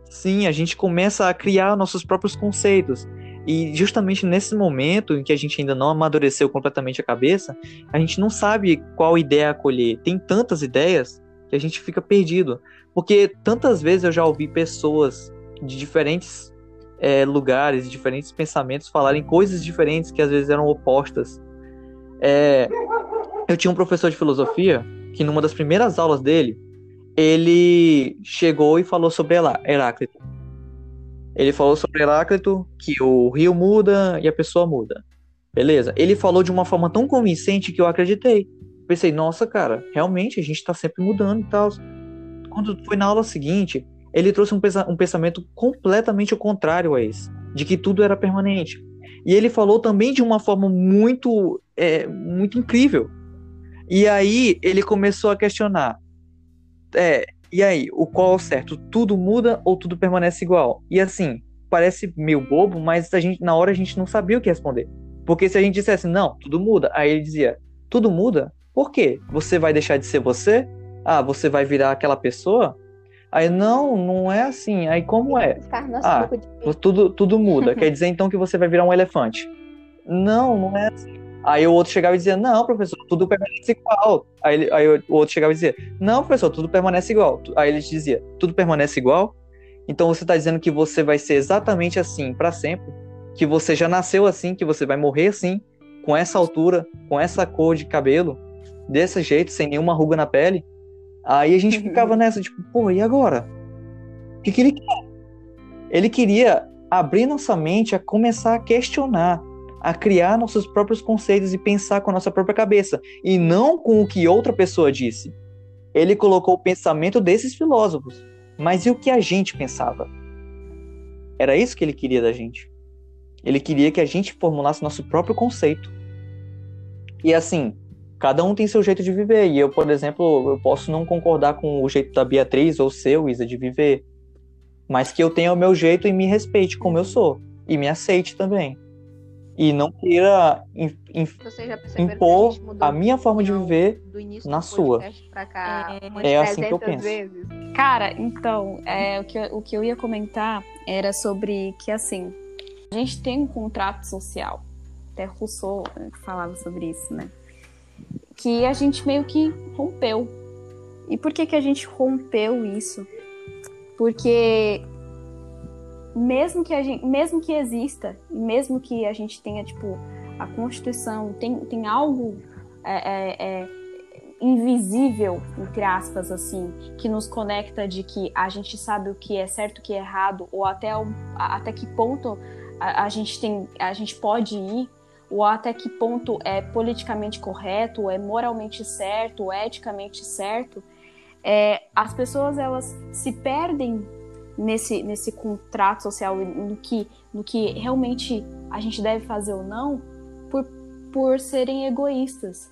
Speaker 1: Sim, a gente começa a criar nossos próprios conceitos. E justamente nesse momento em que a gente ainda não amadureceu completamente a cabeça, a gente não sabe qual ideia acolher. Tem tantas ideias que a gente fica perdido. Porque tantas vezes eu já ouvi pessoas de diferentes é, lugares, diferentes pensamentos falarem coisas diferentes que às vezes eram opostas. É, eu tinha um professor de filosofia que numa das primeiras aulas dele, ele chegou e falou sobre Heráclito. Ele falou sobre Heráclito que o rio muda e a pessoa muda. Beleza? Ele falou de uma forma tão convincente que eu acreditei. Pensei, nossa, cara, realmente a gente tá sempre mudando e tal. Quando foi na aula seguinte, ele trouxe um, um pensamento completamente contrário a esse, de que tudo era permanente. E ele falou também de uma forma muito, é, muito incrível. E aí ele começou a questionar: é, e aí, o qual é o certo? Tudo muda ou tudo permanece igual? E assim, parece meio bobo, mas a gente, na hora a gente não sabia o que responder. Porque se a gente dissesse, não, tudo muda, aí ele dizia, tudo muda? Por quê? Você vai deixar de ser você? Ah, você vai virar aquela pessoa? Aí, não, não é assim. Aí, como é? Ah, tudo, tudo muda. [laughs] Quer dizer, então, que você vai virar um elefante. Não, não é assim. Aí o outro chegava e dizia, não, professor, tudo permanece igual. Aí, ele, aí o outro chegava e dizia, não, professor, tudo permanece igual. Aí ele dizia, tudo permanece igual? Então você está dizendo que você vai ser exatamente assim para sempre? Que você já nasceu assim, que você vai morrer assim, com essa altura, com essa cor de cabelo, desse jeito, sem nenhuma ruga na pele? Aí a gente [laughs] ficava nessa, tipo, pô, e agora? O que, que ele quer? Ele queria abrir nossa mente a começar a questionar a criar nossos próprios conceitos e pensar com a nossa própria cabeça, e não com o que outra pessoa disse. Ele colocou o pensamento desses filósofos, mas e o que a gente pensava? Era isso que ele queria da gente. Ele queria que a gente formulasse nosso próprio conceito. E assim, cada um tem seu jeito de viver. E eu, por exemplo, eu posso não concordar com o jeito da Beatriz ou seu, Isa, de viver. Mas que eu tenha o meu jeito e me respeite como eu sou. E me aceite também e não queira in, in, impor a, a, minha forma de viver na sua.
Speaker 2: Cá, é, é assim que eu penso. Vezes. Cara, então, é, o, que, eu, o que eu ia comentar era sobre que, assim, a gente tem um contrato social. Até Rousseau falava sobre isso, né? Que a gente meio que rompeu. E por que, que a gente rompeu isso? Porque mesmo que a gente, mesmo que exista, mesmo que a gente tenha tipo a Constituição, tem, tem algo é, é, é, invisível entre aspas assim que nos conecta de que a gente sabe o que é certo, o que é errado, ou até o, até que ponto a, a gente tem, a gente pode ir ou até que ponto é politicamente correto, é moralmente certo, eticamente certo, é, as pessoas elas se perdem nesse, nesse contrato social, no que, no que realmente a gente deve fazer ou não, por, por serem egoístas.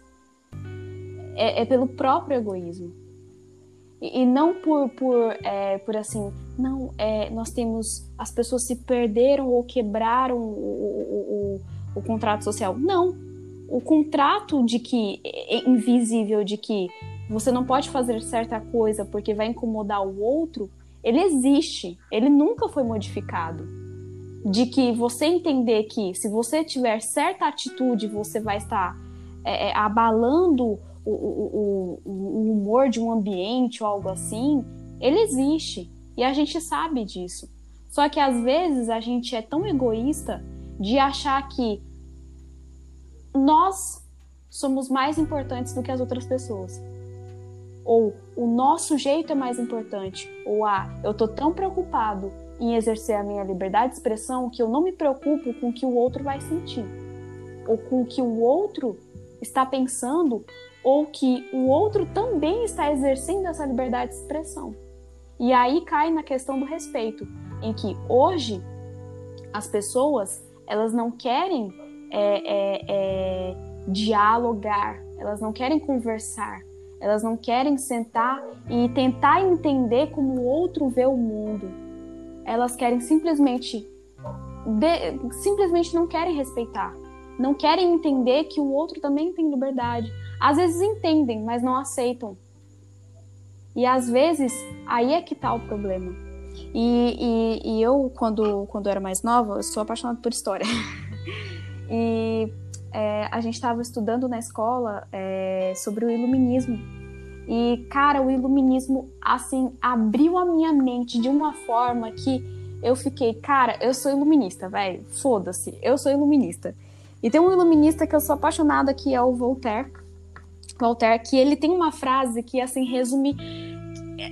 Speaker 2: É, é pelo próprio egoísmo. E, e não por, por, é, por assim, não, é, nós temos. As pessoas se perderam ou quebraram o, o, o, o contrato social. Não. O contrato de que é, é invisível de que você não pode fazer certa coisa porque vai incomodar o outro ele existe, ele nunca foi modificado. De que você entender que se você tiver certa atitude, você vai estar é, é abalando o, o, o, o humor de um ambiente ou algo assim, ele existe. E a gente sabe disso. Só que às vezes a gente é tão egoísta de achar que nós somos mais importantes do que as outras pessoas. Ou o nosso jeito é mais importante. Ou ah, eu tô tão preocupado em exercer a minha liberdade de expressão que eu não me preocupo com o que o outro vai sentir. Ou com o que o outro está pensando, ou que o outro também está exercendo essa liberdade de expressão. E aí cai na questão do respeito, em que hoje as pessoas elas não querem é, é, é, dialogar, elas não querem conversar, elas não querem sentar e tentar entender como o outro vê o mundo. Elas querem simplesmente de, simplesmente não querem respeitar, não querem entender que o outro também tem liberdade. Às vezes entendem, mas não aceitam. E às vezes aí é que está o problema. E, e, e, eu, quando, quando eu era mais nova, eu sou apaixonada por história. [laughs] e é, a gente estava estudando na escola é, sobre o iluminismo. E, cara, o iluminismo, assim, abriu a minha mente de uma forma que eu fiquei, cara, eu sou iluminista, velho, foda-se, eu sou iluminista. E tem um iluminista que eu sou apaixonada, que é o Voltaire. Voltaire, que ele tem uma frase que, assim, resume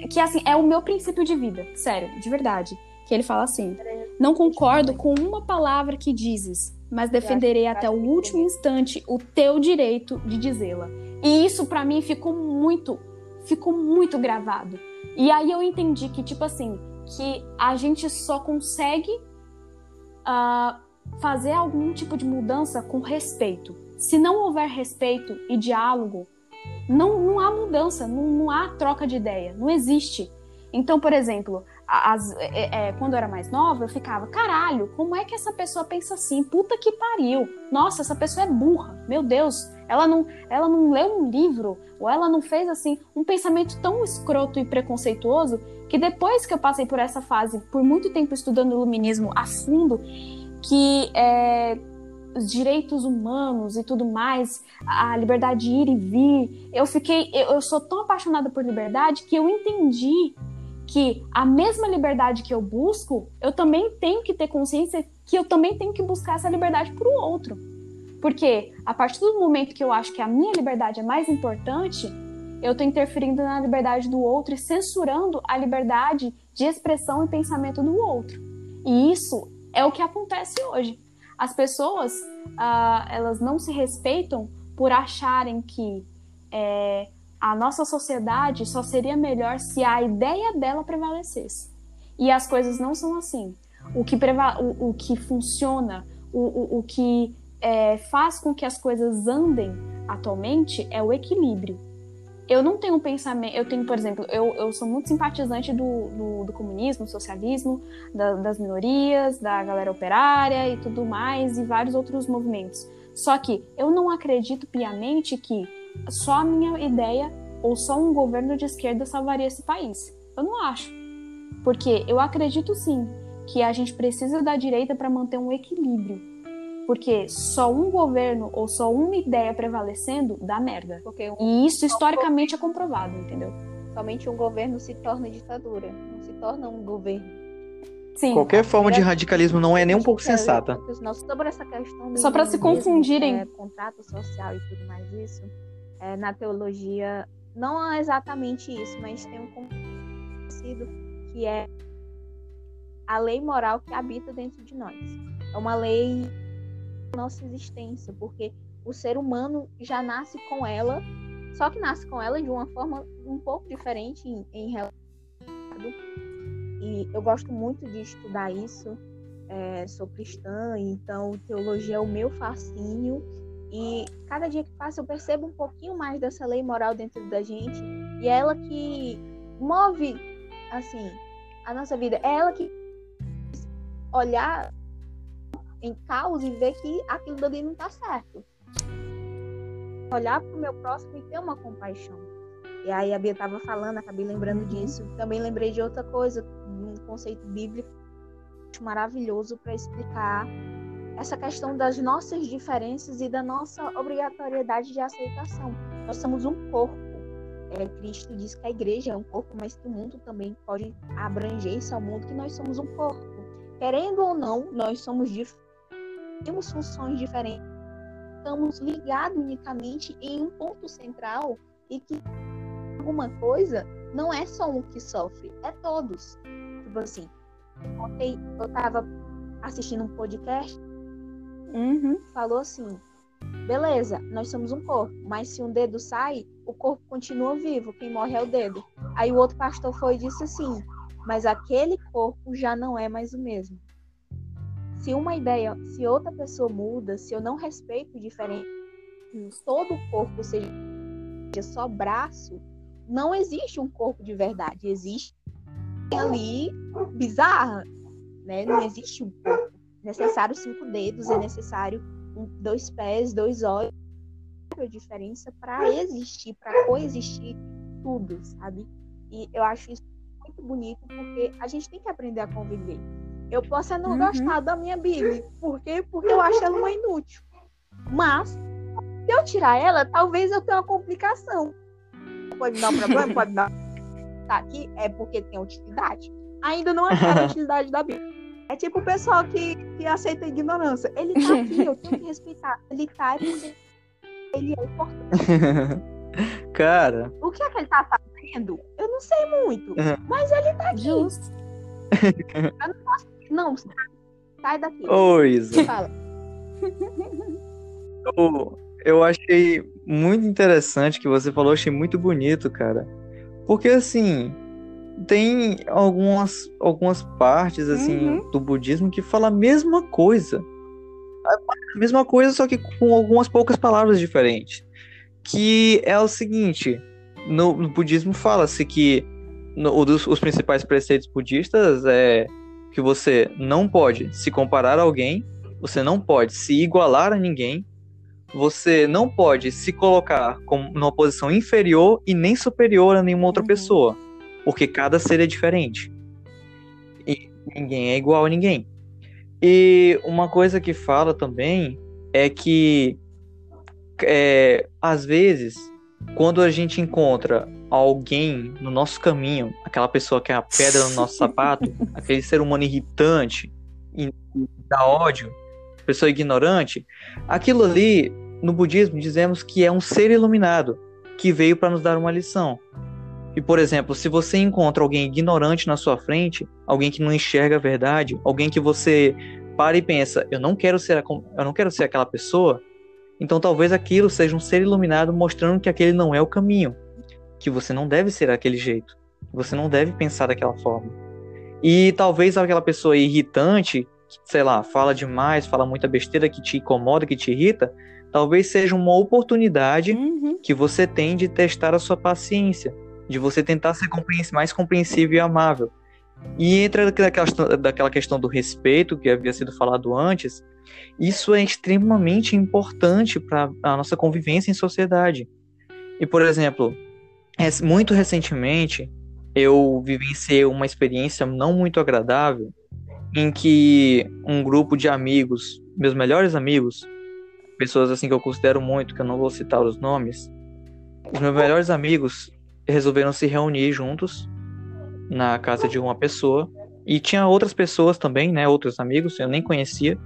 Speaker 2: que assim, é o meu princípio de vida, sério, de verdade. Que ele fala assim: Não concordo com uma palavra que dizes, mas defenderei até o último instante o teu direito de dizê-la. E isso para mim ficou muito, ficou muito gravado. E aí eu entendi que, tipo assim, que a gente só consegue uh, fazer algum tipo de mudança com respeito. Se não houver respeito e diálogo, não, não há mudança, não, não há troca de ideia, não existe. Então, por exemplo, as, é, é, quando eu era mais nova, eu ficava, caralho, como é que essa pessoa pensa assim? Puta que pariu! Nossa, essa pessoa é burra, meu Deus! Ela não, ela não leu um livro, ou ela não fez assim um pensamento tão escroto e preconceituoso que depois que eu passei por essa fase, por muito tempo estudando iluminismo a fundo, que é, os direitos humanos e tudo mais, a liberdade de ir e vir. Eu fiquei, eu, eu sou tão apaixonada por liberdade que eu entendi que a mesma liberdade que eu busco, eu também tenho que ter consciência que eu também tenho que buscar essa liberdade para o outro. Porque a partir do momento que eu acho que a minha liberdade é mais importante, eu estou interferindo na liberdade do outro e censurando a liberdade de expressão e pensamento do outro. E isso é o que acontece hoje. As pessoas, uh, elas não se respeitam por acharem que é, a nossa sociedade só seria melhor se a ideia dela prevalecesse. E as coisas não são assim. O que, preva o, o que funciona, o, o, o que é, faz com que as coisas andem atualmente é o equilíbrio eu não tenho um pensamento. Eu tenho, por exemplo, eu, eu sou muito simpatizante do, do, do comunismo, socialismo, da, das minorias, da galera operária e tudo mais, e vários outros movimentos. Só que eu não acredito piamente que só a minha ideia ou só um governo de esquerda salvaria esse país. Eu não acho. Porque eu acredito sim que a gente precisa da direita para manter um equilíbrio porque só um governo ou só uma ideia prevalecendo dá merda. Um... E isso historicamente é comprovado, entendeu?
Speaker 3: Somente um governo se torna ditadura, não se torna um governo.
Speaker 1: Sim. Qualquer forma de radicalismo não é nem um pouco sensata.
Speaker 3: Sobre essa questão
Speaker 2: Só para se confundirem.
Speaker 3: É, contrato social e tudo mais isso, é, na teologia, não é exatamente isso, mas tem um conhecido que é a lei moral que habita dentro de nós. É uma lei nossa existência, porque o ser humano já nasce com ela, só que nasce com ela de uma forma um pouco diferente em, em relação. E eu gosto muito de estudar isso. É, sou cristã, então teologia é o meu fascínio. E cada dia que passa eu percebo um pouquinho mais dessa lei moral dentro da gente. E é ela que move, assim, a nossa vida. É ela que olhar em caos e ver que aquilo dali não está certo. Olhar para o meu próximo e ter uma compaixão. E aí a Bia estava falando, acabei lembrando disso. Também lembrei de outra coisa, um conceito bíblico maravilhoso para explicar essa questão das nossas diferenças e da nossa obrigatoriedade de aceitação. Nós somos um corpo. É, Cristo diz que a igreja é um corpo, mas que o mundo também pode abranger esse ao mundo, que nós somos um corpo. Querendo ou não, nós somos diferentes, temos funções diferentes, estamos ligados unicamente em um ponto central e que alguma coisa não é só um que sofre, é todos. Tipo assim, ontem eu estava assistindo um podcast,
Speaker 2: Uhum.
Speaker 3: falou assim: beleza, nós somos um corpo, mas se um dedo sai, o corpo continua vivo, quem morre é o dedo. Aí o outro pastor foi e disse assim: mas aquele corpo já não é mais o mesmo. Se uma ideia, se outra pessoa muda, se eu não respeito diferente, todo o corpo seja só braço, não existe um corpo de verdade, existe ali bizarra, né? Não existe um corpo. É necessário cinco dedos, é necessário dois pés, dois olhos, a diferença para existir, para coexistir tudo, sabe? E eu acho isso muito bonito porque a gente tem que aprender a conviver. Eu posso não
Speaker 2: Uhum.
Speaker 3: gostar da minha Bíblia, por quê? Porque eu acho ela uma inútil. Mas se eu tirar ela, talvez eu tenha uma complicação. Pode dar um problema, pode dar. [laughs] Tá aqui é porque tem utilidade. Ainda não achei a [laughs] utilidade da Bíblia. É tipo o pessoal que, que aceita a ignorância. Ele tá aqui, eu tenho que respeitar. Ele tá porque ele é importante. [laughs]
Speaker 1: Cara,
Speaker 3: O que é que ele tá fazendo? Eu não sei muito.
Speaker 1: Uhum.
Speaker 3: Mas ele tá aqui.
Speaker 2: Justo. [laughs]
Speaker 3: Não, sai, sai daqui.
Speaker 1: ô Isa,
Speaker 3: Fala. [laughs]
Speaker 1: eu, eu achei muito interessante que você falou, achei muito bonito, cara. Porque assim, tem algumas, algumas partes assim
Speaker 2: Uhum.
Speaker 1: do budismo que fala a mesma coisa. A mesma coisa, só que com algumas poucas palavras diferentes. Que é o seguinte, no, no budismo fala-se que no, dos, os principais preceitos budistas é que você não pode se comparar a alguém, você não pode se igualar a ninguém, você não pode se colocar como numa posição inferior e nem superior a nenhuma outra
Speaker 2: Uhum.
Speaker 1: pessoa, porque cada ser é diferente. E ninguém é igual a ninguém. E uma coisa que fala também é que é, às vezes, quando a gente encontra alguém no nosso caminho, aquela pessoa que é a pedra no nosso [laughs] sapato, aquele ser humano irritante e dá ódio, pessoa ignorante, aquilo ali no budismo dizemos que é um ser iluminado que veio para nos dar uma lição. E por exemplo, se você encontra alguém ignorante na sua frente, alguém que não enxerga a verdade, alguém que você para e pensa, eu não quero ser a- eu não quero ser aquela pessoa, então talvez aquilo seja um ser iluminado mostrando que aquele não é o caminho, que você não deve ser daquele jeito, que você não deve pensar daquela forma. E talvez aquela pessoa irritante, que, sei lá, fala demais, fala muita besteira que te incomoda, que te irrita, talvez seja uma oportunidade
Speaker 2: Uhum.
Speaker 1: que você tem de testar a sua paciência, de você tentar ser compreensi- mais compreensível e amável. E entra daquela, daquela questão do respeito que havia sido falado antes, isso é extremamente importante para a nossa convivência em sociedade. E, por exemplo, muito recentemente eu vivenciei uma experiência não muito agradável em que um grupo de amigos, meus melhores amigos, pessoas assim que eu considero muito, que eu não vou citar os nomes, os meus melhores amigos resolveram se reunir juntos na casa de uma pessoa e tinha outras pessoas também, né, outros amigos, eu nem conhecia,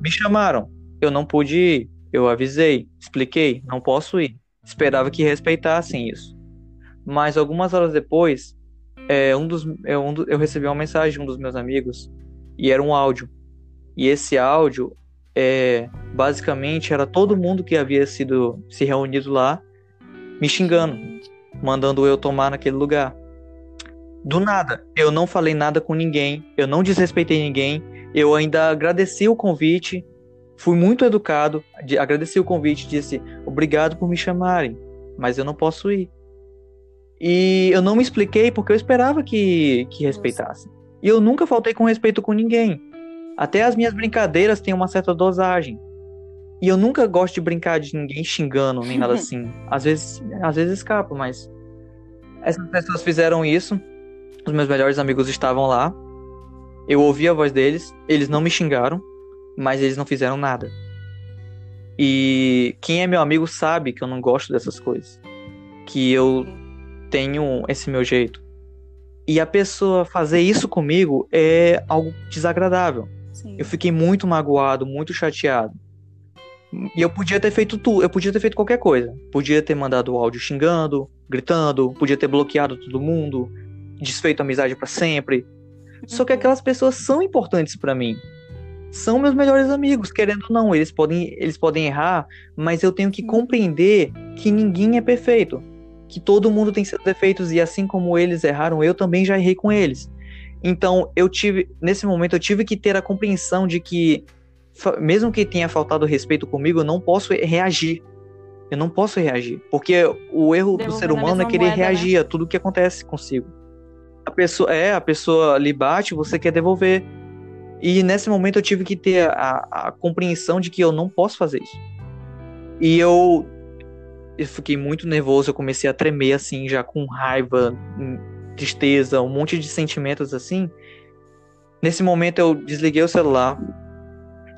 Speaker 1: me chamaram. Eu não pude ir, eu avisei, expliquei, não posso ir. Esperava que respeitassem isso. Mas algumas horas depois, é, um dos, é, um do- eu recebi uma mensagem de um dos meus amigos e era um áudio. E esse áudio, é, basicamente, era todo mundo que havia sido se reunido lá me xingando, mandando eu tomar naquele lugar. Do nada, eu não falei nada com ninguém, eu não desrespeitei ninguém, eu ainda agradeci o convite, fui muito educado, de- agradeci o convite, disse obrigado por me chamarem, mas eu não posso ir. E eu não me expliquei porque eu esperava que, que respeitassem. E eu nunca faltei com respeito com ninguém. Até as minhas brincadeiras têm uma certa dosagem. E eu nunca gosto de brincar de ninguém xingando, nem nada [laughs] assim. Às vezes, às vezes escapa, mas Essas pessoas fizeram isso. Os meus melhores amigos estavam lá. Eu ouvi a voz deles. Eles não me xingaram, mas eles não fizeram nada. E quem é meu amigo sabe que eu não gosto dessas coisas. Que eu tenho esse meu jeito. E a pessoa fazer isso comigo é algo desagradável.
Speaker 2: Sim.
Speaker 1: Eu fiquei muito magoado, muito chateado. E eu podia ter feito tudo, eu podia ter feito qualquer coisa. Podia ter mandado o áudio xingando, gritando, podia ter bloqueado todo mundo, desfeito a amizade para sempre. Só que aquelas pessoas são importantes para mim. São meus melhores amigos, querendo ou não, eles podem, eles podem errar, mas eu tenho que compreender que ninguém é perfeito, que todo mundo tem seus defeitos e assim como eles erraram, eu também já errei com eles. Então, eu tive, nesse momento eu tive que ter a compreensão de que mesmo que tenha faltado respeito comigo, eu não posso reagir. Eu não posso reagir, porque o erro do
Speaker 2: Devolver
Speaker 1: ser humano é querer
Speaker 2: moeda, né?
Speaker 1: reagir a tudo que acontece consigo. A pessoa é, a pessoa lhe bate, você quer devolver. E nesse momento eu tive que ter a, a compreensão de que eu não posso fazer isso. E eu, eu fiquei muito nervoso, eu comecei a tremer assim, já com raiva, tristeza, um monte de sentimentos assim. Nesse momento eu desliguei o celular,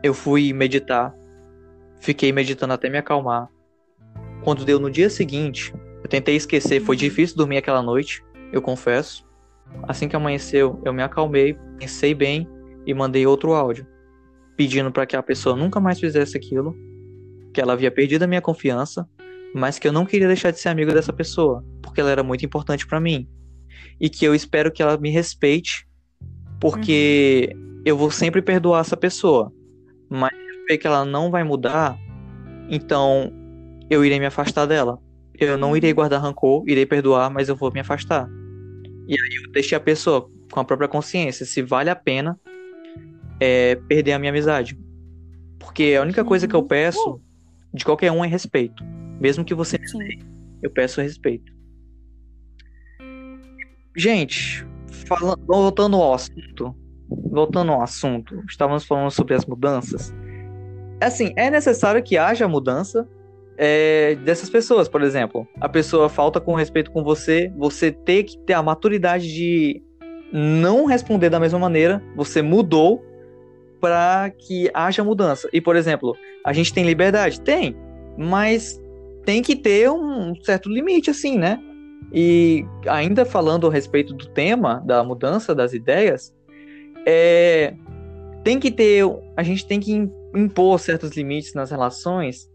Speaker 1: eu fui meditar, fiquei meditando até me acalmar. Quando deu no dia seguinte, eu tentei esquecer, foi difícil dormir aquela noite, eu confesso. Assim que amanheceu, eu me acalmei, pensei bem e mandei outro áudio, pedindo para que a pessoa nunca mais fizesse aquilo, que ela havia perdido a minha confiança, mas que eu não queria deixar de ser amigo dessa pessoa, porque ela era muito importante para mim. E que eu espero que ela me respeite, porque eu vou sempre perdoar essa pessoa. Mas eu ver que ela não vai mudar, então eu irei me afastar dela. Eu não irei guardar rancor, irei perdoar, mas eu vou me afastar. E aí eu deixei a pessoa com a própria consciência se vale a pena é, perder a minha amizade. Porque a única coisa que eu peço de qualquer um é respeito. Mesmo que você me eu peço respeito. Gente, falando, voltando ao assunto, voltando ao assunto, estávamos falando sobre as mudanças. Assim, é necessário que haja mudança é, dessas pessoas, por exemplo. A pessoa falta com respeito com você, você ter que ter a maturidade de não responder da mesma maneira, você mudou para que haja mudança. E, por exemplo, a gente tem liberdade? Tem, mas tem que ter um certo limite, assim, né? E ainda falando a respeito do tema da mudança das ideias, é, tem que ter, a gente tem que impor certos limites nas relações,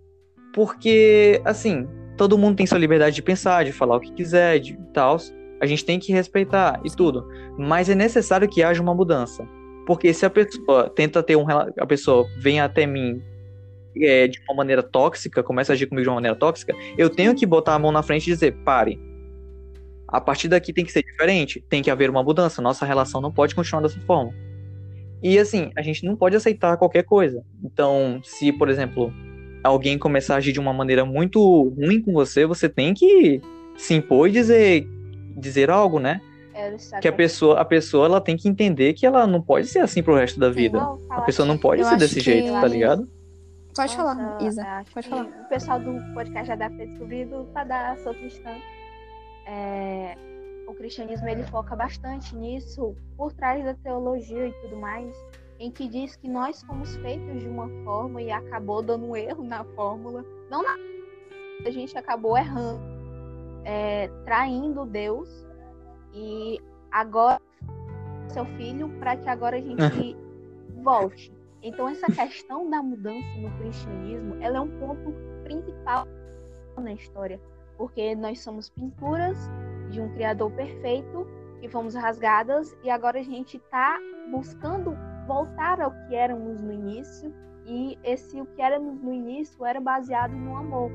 Speaker 1: porque, assim, todo mundo tem sua liberdade de pensar, de falar o que quiser, de tal. A gente tem que respeitar e tudo. Mas é necessário que haja uma mudança. Porque se a pessoa tenta ter um a pessoa vem até mim é, de uma maneira tóxica, começa a agir comigo de uma maneira tóxica, eu tenho que botar a mão na frente e dizer, pare. A partir daqui tem que ser diferente, tem que haver uma mudança, nossa relação não pode continuar dessa forma. E assim, a gente não pode aceitar qualquer coisa. Então, se, por exemplo, alguém começar a agir de uma maneira muito ruim com você, você tem que se impor e dizer, dizer algo, né?
Speaker 3: É?
Speaker 1: Que a pessoa, a pessoa ela tem que entender que ela não pode ser assim pro resto da vida. A pessoa não pode ser desse jeito, tá ligado?
Speaker 2: Pode falar, Isa. Pode falar.
Speaker 3: O pessoal do podcast já deve ter descobrido para dar Sou Cristã. É, o cristianismo ele foca bastante nisso, por trás da teologia e tudo mais, em que diz que nós fomos feitos de uma forma e acabou dando um erro na fórmula. Não na. A gente acabou errando, é, traindo Deus e agora seu filho para que agora a gente [laughs] volte. Então essa questão da mudança no cristianismo, ela é um ponto principal na história, porque nós somos pinturas de um criador perfeito que fomos rasgadas e agora a gente está buscando voltar ao que éramos no início e esse o que éramos no início era baseado no amor.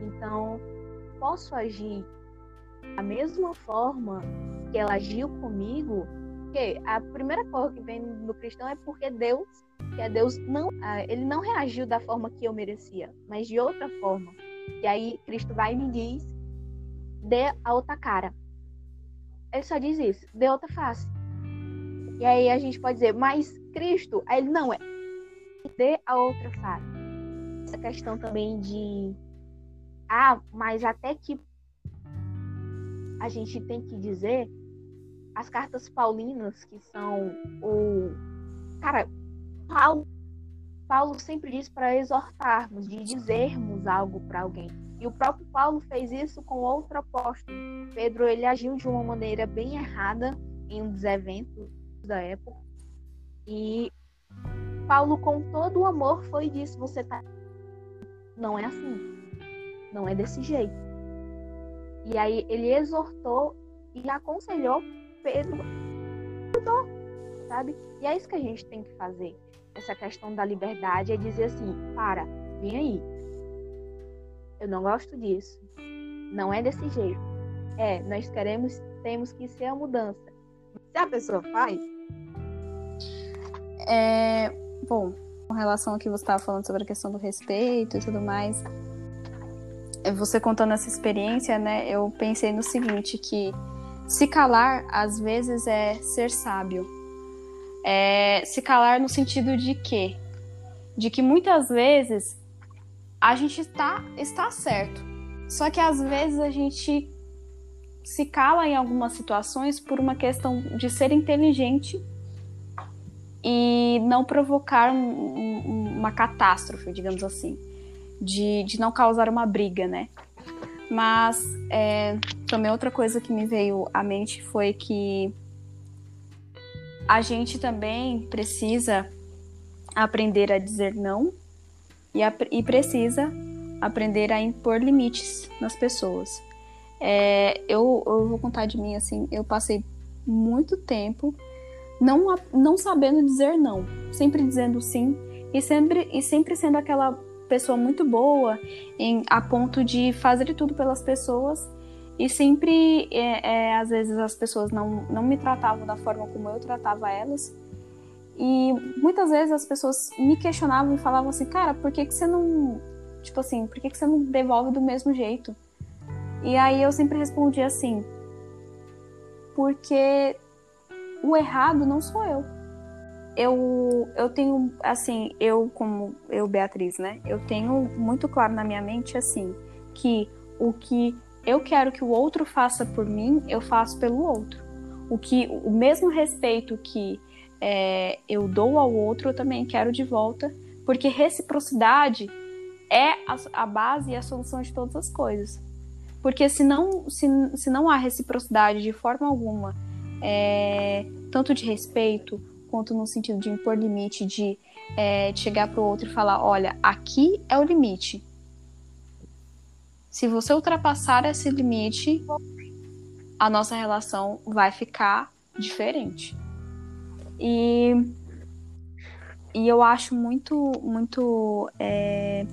Speaker 3: Então, posso agir da mesma forma que ela agiu comigo, porque a primeira coisa que vem no cristão é porque Deus, que é Deus, não, ah, ele não reagiu da forma que eu merecia, mas de outra forma. E aí Cristo vai e me diz: dê a outra cara. Ele só diz isso, dê outra face. E aí a gente pode dizer, mas Cristo, aí ele não é, dê a outra face. Essa questão também de, ah, mas até que a gente tem que dizer as cartas paulinas, que são o. Cara, Paulo, Paulo sempre diz para exortarmos, de dizermos algo para alguém. E o próprio Paulo fez isso com outro apóstolo. Pedro, ele agiu de uma maneira bem errada em um dos eventos da época. E Paulo, com todo o amor, foi disso. Você tá. Não é assim. Não é desse jeito. E aí ele exortou e aconselhou Pedro. Sabe? E é isso que a gente tem que fazer. Essa questão da liberdade é dizer assim: para, vem aí. Eu não gosto disso. Não é desse jeito. É, nós queremos, temos que ser a mudança. Se a pessoa faz.
Speaker 2: É, bom, com relação ao que você estava falando sobre a questão do respeito e tudo mais, você contando essa experiência, né, eu pensei no seguinte, que se calar, às vezes, é ser sábio. É, se calar no sentido de quê? De que muitas vezes a gente está, está certo. Só que às vezes a gente se cala em algumas situações por uma questão de ser inteligente e não provocar um, um, uma catástrofe, digamos assim de, de não causar uma briga, né? Mas é, também outra coisa que me veio à mente foi que a gente também precisa aprender a dizer não e, a, e precisa aprender a impor limites nas pessoas. É, eu, eu vou contar de mim assim, eu passei muito tempo não, não sabendo dizer não, sempre dizendo sim e sempre, e sempre sendo aquela pessoa muito boa, em, a ponto de fazer tudo pelas pessoas. E sempre, é, é, às vezes, as pessoas não, não me tratavam da forma como eu tratava elas. E muitas vezes as pessoas me questionavam e falavam assim, cara, por que, que você não. Tipo assim, por que, que você não devolve do mesmo jeito? E aí eu sempre respondia assim, porque o errado não sou eu eu, eu tenho, assim, eu como eu, Beatriz, né? Eu tenho muito claro na minha mente, assim, que o que eu quero que o outro faça por mim, eu faço pelo outro. O que o mesmo respeito que é, eu dou ao outro, eu também quero de volta, porque reciprocidade é a, a base e a solução de todas as coisas. Porque se não, se, se não há reciprocidade de forma alguma, é, tanto de respeito quanto no sentido de impor limite, de, é, de chegar para o outro e falar: olha, aqui é o limite. Se você ultrapassar esse limite, a nossa relação vai ficar diferente. E, e eu acho muito, muito é,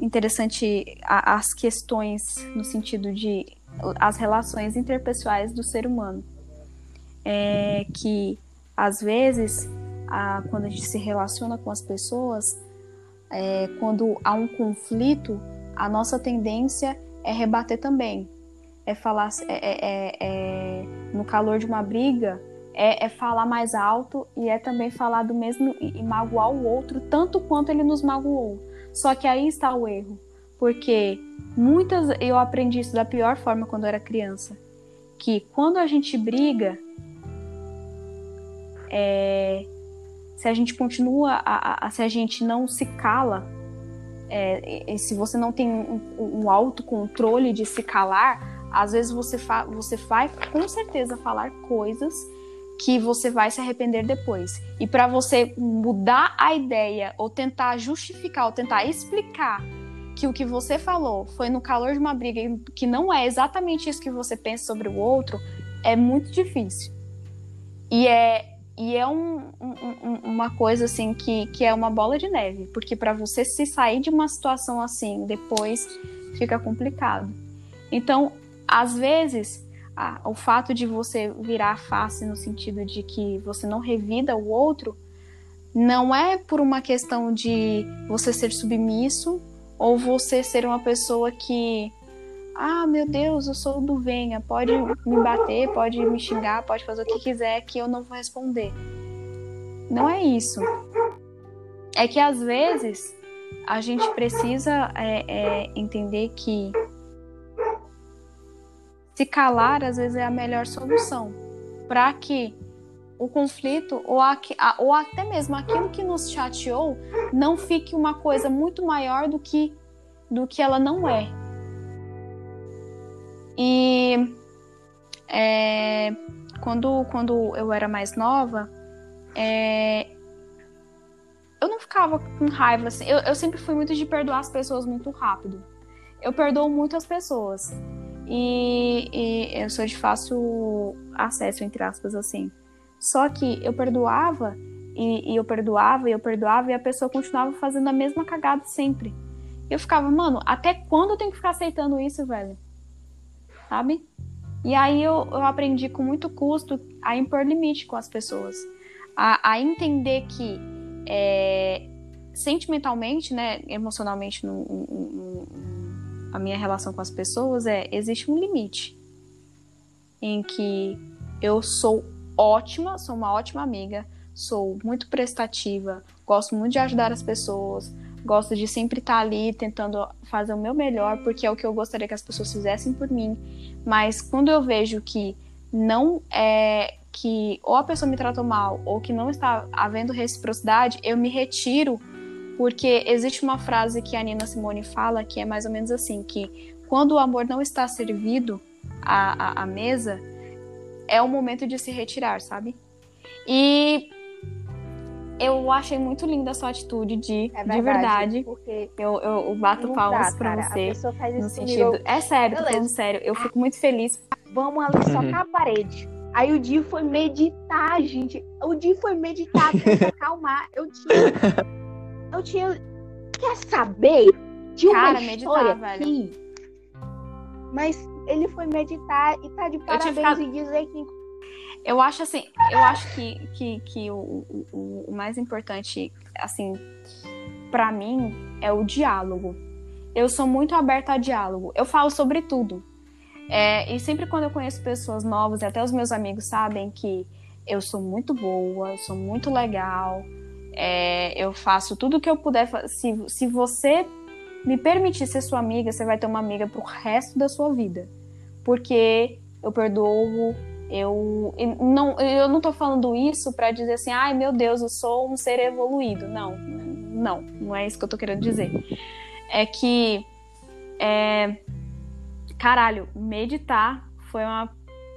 Speaker 2: interessante as questões no sentido de as relações interpessoais do ser humano. É, que às vezes, a, quando a gente se relaciona com as pessoas, é, quando há um conflito, a nossa tendência é rebater também. É falar, é, é, é, é no calor de uma briga, é, é, falar mais alto e é também falar do mesmo e, e magoar o outro tanto quanto ele nos magoou. Só que aí está o erro, porque muitas eu aprendi isso da pior forma quando eu era criança, que quando a gente briga, é, se a gente continua, a, a, se a gente não se cala, é, se você não tem um, um autocontrole de se calar, às vezes você, você vai com certeza falar coisas que você vai se arrepender depois. E para você mudar a ideia, ou tentar justificar, ou tentar explicar que o que você falou foi no calor de uma briga que não é exatamente isso que você pensa sobre o outro, é muito difícil. E é, e é um, um, uma coisa assim que, que é uma bola de neve, porque para você se sair de uma situação assim depois fica complicado. Então, às vezes, a, o fato de você virar a face no sentido de que você não revida o outro não é por uma questão de você ser submisso ou você ser uma pessoa que ah, meu Deus, eu sou do Venha, pode me bater, pode me xingar, pode fazer o que quiser que eu não vou responder. Não é isso. É que às vezes a gente precisa é, é, entender que se calar às vezes é a melhor solução para que o conflito ou, a, ou até mesmo aquilo que nos chateou não fique uma coisa muito maior do que do que ela não é. E é, quando, quando eu era mais nova, é, eu não ficava com raiva assim. Eu, eu sempre fui muito de perdoar as pessoas muito rápido. Eu perdoo muito as pessoas. E, e eu sou de fácil acesso, entre aspas, assim. Só que eu perdoava, e, e, eu perdoava, e eu perdoava, e a pessoa continuava fazendo a mesma cagada sempre. Eu ficava, mano, até quando eu tenho que ficar aceitando isso, velho? Sabe? E aí eu, eu aprendi com muito custo a impor limite com as pessoas. A, a entender que é, sentimentalmente, né, emocionalmente, no, no, no, a minha relação com as pessoas é existe um limite em que eu sou ótima, sou uma ótima amiga, sou muito prestativa, gosto muito de ajudar as pessoas, gosto de sempre estar ali tentando fazer o meu melhor, porque é o que eu gostaria que as pessoas fizessem por mim. Mas quando eu vejo que não é que ou a pessoa me tratou mal ou que não está havendo reciprocidade, eu me retiro, porque existe uma frase que a Nina Simone fala que é mais ou menos assim, que quando o amor não está servido à, à, à mesa, é o momento de se retirar, sabe? E eu achei muito linda a sua atitude de, é verdade, de verdade. Porque eu, eu, eu bato palmas pra cara. você. no sentido. É sério, Beleza. tô falando sério. Eu fico muito feliz.
Speaker 3: Vamos ali uhum. socar a parede. Aí o Di foi meditar, gente. O Di foi meditar pra se acalmar. Eu tinha. Eu tinha. Quer saber? Tinha
Speaker 2: Cara,
Speaker 3: uma história meditar, aqui. Velho. Mas ele foi meditar e tá de parabéns ficado... e dizer que.
Speaker 2: Eu acho assim, eu acho que, que, que o, o, o mais importante, assim, para mim, é o diálogo. Eu sou muito aberta a diálogo. Eu falo sobre tudo. É, e sempre quando eu conheço pessoas novas, e até os meus amigos sabem que eu sou muito boa, sou muito legal, é, eu faço tudo o que eu puder. Se, se você me permitir ser sua amiga, você vai ter uma amiga pro resto da sua vida porque eu perdoo, eu não, eu não tô falando isso para dizer assim, ai meu Deus, eu sou um ser evoluído. Não, não, não é isso que eu tô querendo dizer. É que, é, caralho, meditar foi uma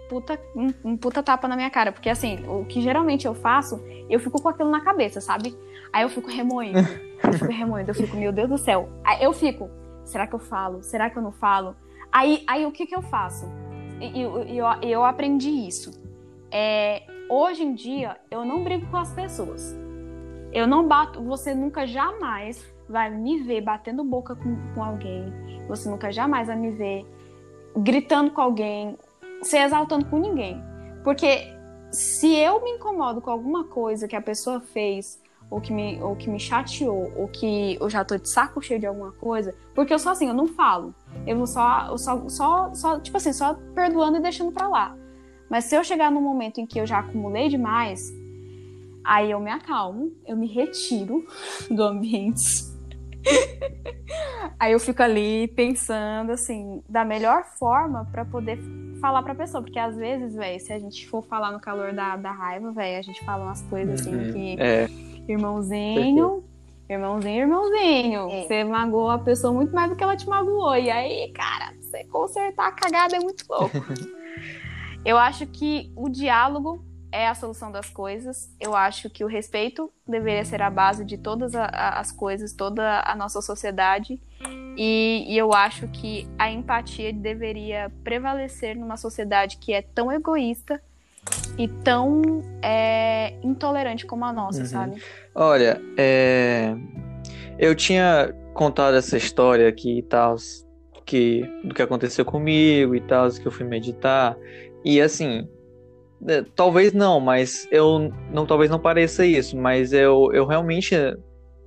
Speaker 2: puta, um, um, puta tapa na minha cara, porque assim, o que geralmente eu faço, eu fico com aquilo na cabeça, sabe? Aí eu fico remoendo, eu fico [laughs] remoendo, eu fico, meu Deus do céu. Aí eu fico, será que eu falo? Será que eu não falo? Aí, aí o que, que eu faço? E eu, eu, eu aprendi isso. É, hoje em dia, eu não brigo com as pessoas. Eu não bato. Você nunca jamais vai me ver batendo boca com, com alguém. Você nunca jamais vai me ver gritando com alguém, se exaltando com ninguém. Porque se eu me incomodo com alguma coisa que a pessoa fez ou que me, ou que me chateou, ou que eu já tô de saco cheio de alguma coisa, porque eu sou assim, eu não falo. Eu vou só, eu só, só, só, tipo assim, só perdoando e deixando pra lá. Mas se eu chegar num momento em que eu já acumulei demais, aí eu me acalmo, eu me retiro [laughs] do ambiente. [laughs] aí eu fico ali pensando, assim, da melhor forma para poder falar pra pessoa. Porque às vezes, velho, se a gente for falar no calor da, da raiva, velho, a gente fala umas coisas assim uhum. que. É Irmãozinho, irmãozinho, irmãozinho. É. Você magoou a pessoa muito mais do que ela te magoou. E aí, cara, você consertar a cagada é muito louco. [laughs] Eu acho que o diálogo é a solução das coisas. Eu acho que o respeito deveria ser a base de todas as coisas, toda a nossa sociedade. E, e, eu acho que a empatia deveria prevalecer numa sociedade que é tão egoísta e tão é, intolerante como a nossa, uhum. sabe?
Speaker 1: Olha, é... eu tinha contado essa história aqui e tal, que do que aconteceu comigo e tal, que eu fui meditar e assim, é, talvez não, mas eu não, talvez não pareça isso, mas eu, eu realmente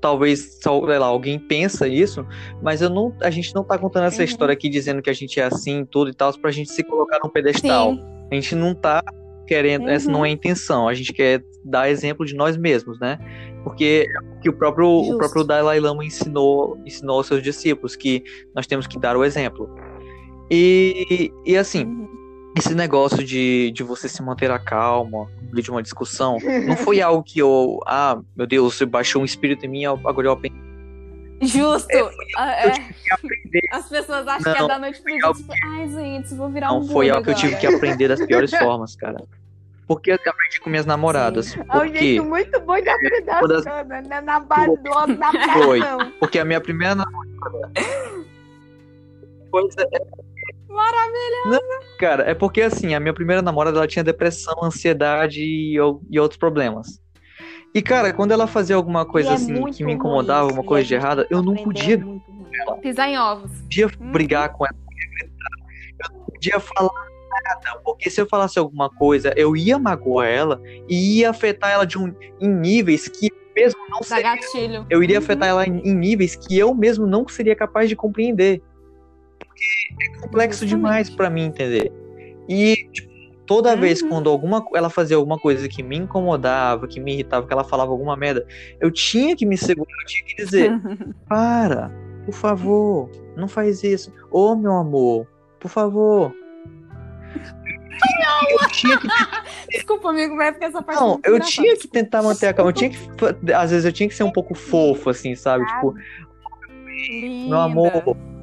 Speaker 1: talvez sei lá, alguém pensa isso, mas eu não, a gente não tá contando essa uhum. história aqui dizendo que a gente é assim, tudo e tal, pra gente se colocar num pedestal. Sim. A gente não tá querendo, uhum. essa não é a uhum. intenção. A gente quer dar exemplo de nós mesmos, né? Porque que o próprio o próprio Dalai Lama ensinou ensinou aos seus discípulos que nós temos que dar o exemplo. E, e assim, uhum. esse negócio de, de você se manter a calma de uma discussão não [laughs] foi algo que eu. Ah, meu Deus, você baixou um espírito em mim, agora eu aprendi.
Speaker 2: Justo!
Speaker 1: É,
Speaker 2: Ah,
Speaker 1: Eu
Speaker 2: é.
Speaker 1: aprender.
Speaker 2: As pessoas acham que é
Speaker 1: Não,
Speaker 2: da noite pro dia. Tipo, ai, gente, vou virar
Speaker 1: Não
Speaker 2: um
Speaker 1: foi
Speaker 2: Buda
Speaker 1: algo que eu tive
Speaker 2: agora."
Speaker 1: que aprender das piores [laughs] formas, cara. Porque eu aprendi com minhas namoradas.
Speaker 3: É um
Speaker 1: Por quê?
Speaker 3: jeito muito bom de aprender as
Speaker 1: Uma das-
Speaker 3: coisas, né? Na base do outro da
Speaker 1: Foi. Porque a minha primeira namorada. Pois é. Maravilhosa! Cara, é porque assim, a minha primeira namorada ela tinha depressão, ansiedade e, e outros problemas. E, cara, quando ela fazia alguma coisa
Speaker 3: E é
Speaker 1: assim
Speaker 3: muito
Speaker 1: que me incomodava,
Speaker 3: isso,
Speaker 1: alguma coisa de errada, eu não podia,
Speaker 3: é.
Speaker 2: Pisar em ovos.
Speaker 1: podia
Speaker 2: Uhum.
Speaker 1: brigar com ela, eu não podia falar nada, porque se eu falasse alguma coisa, eu ia magoar ela e ia afetar ela de um, em níveis que mesmo não seria
Speaker 2: gatilho.
Speaker 1: eu iria
Speaker 2: Uhum.
Speaker 1: afetar ela em, em níveis que eu mesmo não seria capaz de compreender. Porque é complexo
Speaker 2: Justamente.
Speaker 1: demais pra mim entender. E tipo, toda vez
Speaker 2: Uhum.
Speaker 1: quando alguma ela fazia alguma coisa que me incomodava, que me irritava, que ela falava alguma merda, eu tinha que me segurar, eu tinha que dizer: [laughs] "Para, por favor, não faz isso. Ô, meu amor, por favor." Eu tinha que [laughs]
Speaker 2: Desculpa, amigo, é porque essa parte
Speaker 1: não, eu
Speaker 2: engraçada.
Speaker 1: tinha que tentar manter a calma. Eu tinha que, às vezes eu tinha que ser um pouco fofo, assim, sabe? Tipo,
Speaker 2: Linda,
Speaker 1: meu amor,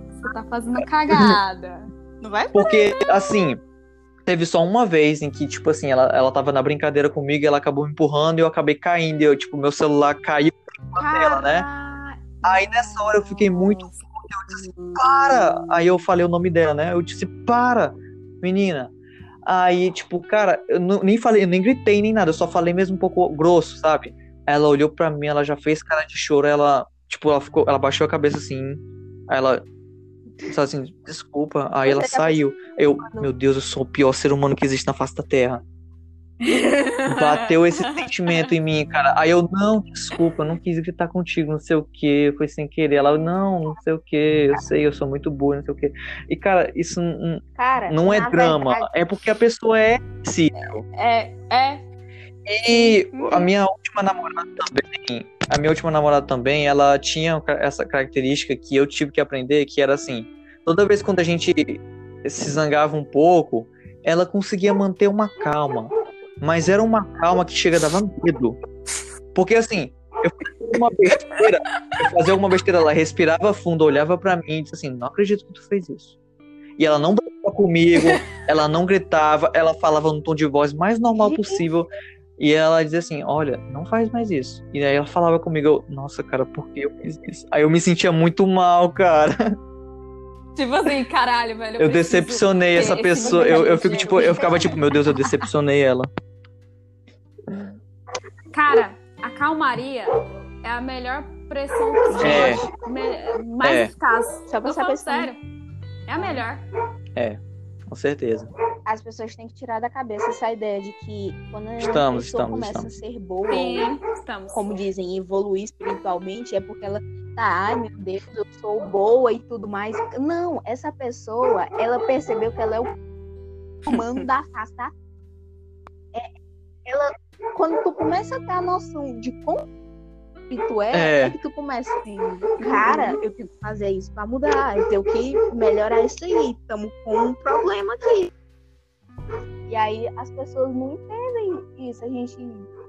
Speaker 2: Você tá fazendo cagada. Não [laughs] vai?
Speaker 1: Porque, assim, teve só uma vez em que, tipo assim, ela, ela tava na brincadeira comigo e ela acabou me empurrando e eu acabei caindo. E eu, tipo, meu celular caiu na tela, né? Aí nessa hora eu fiquei muito
Speaker 2: Nossa.
Speaker 1: para! Aí eu falei o nome dela, né? Eu disse, para, menina. Aí, tipo, cara, eu não- nem falei, eu nem gritei nem nada, eu só falei mesmo um pouco grosso, sabe? Ela olhou pra mim, ela já fez cara de choro, ela, tipo, ela ficou, ela baixou a cabeça assim, aí ela disse assim, desculpa, aí ela saiu. Eu, meu Deus, eu sou o pior ser humano que existe na face da Terra. [laughs] Bateu esse sentimento em mim, cara. Aí eu, não, desculpa, não quis gritar contigo, não sei o que, foi sem querer. Ela, não, não sei o que, eu sei, eu sou muito burro, não sei o que. E, cara, isso
Speaker 3: Cara,
Speaker 1: não é drama,
Speaker 3: verdade,
Speaker 1: é porque a pessoa é sensível.
Speaker 2: É, é.
Speaker 1: E a minha última namorada também, a minha última namorada também, ela tinha essa característica que eu tive que aprender, que era assim, toda vez quando a gente se zangava um pouco, ela conseguia manter uma calma. Mas era uma calma que chega dava medo. Porque assim, eu fazia uma besteira, eu fazia alguma besteira, ela respirava fundo, olhava pra mim e disse assim, não acredito que tu fez isso. E ela não brigava comigo, ela não gritava, ela falava no tom de voz mais normal possível. E ela dizia assim, olha, não faz mais isso. E aí ela falava comigo, eu, nossa, cara, por que eu fiz isso? Aí eu me sentia muito mal, cara. [laughs]
Speaker 2: Tipo assim, caralho, velho.
Speaker 1: Eu
Speaker 2: preciso
Speaker 1: decepcionei essa pessoa. Eu, eu fico tipo, eu ficava tipo, meu Deus, eu decepcionei ela.
Speaker 2: Cara, a calmaria é a melhor pressão
Speaker 1: É.
Speaker 2: Mais
Speaker 1: É.
Speaker 2: eficaz.
Speaker 3: Só pra
Speaker 2: Eu sério. É a melhor.
Speaker 1: Com certeza.
Speaker 3: as pessoas têm que tirar da cabeça essa ideia de que quando a
Speaker 1: Estamos,
Speaker 3: pessoa
Speaker 1: estamos,
Speaker 3: começa
Speaker 1: estamos.
Speaker 3: a ser boa,
Speaker 2: Sim, estamos.
Speaker 3: como dizem, evoluir espiritualmente, é porque ela tá, ai meu Deus, eu sou boa e tudo mais. Não, essa pessoa, ela percebeu que ela é o comando da face da é, ela Quando tu começa a ter a noção de como tu é,
Speaker 1: É.
Speaker 3: é que tu começa, cara, eu tenho que fazer isso pra mudar, eu tenho que melhorar isso aí, estamos com um problema aqui. E aí as pessoas não entendem isso. A gente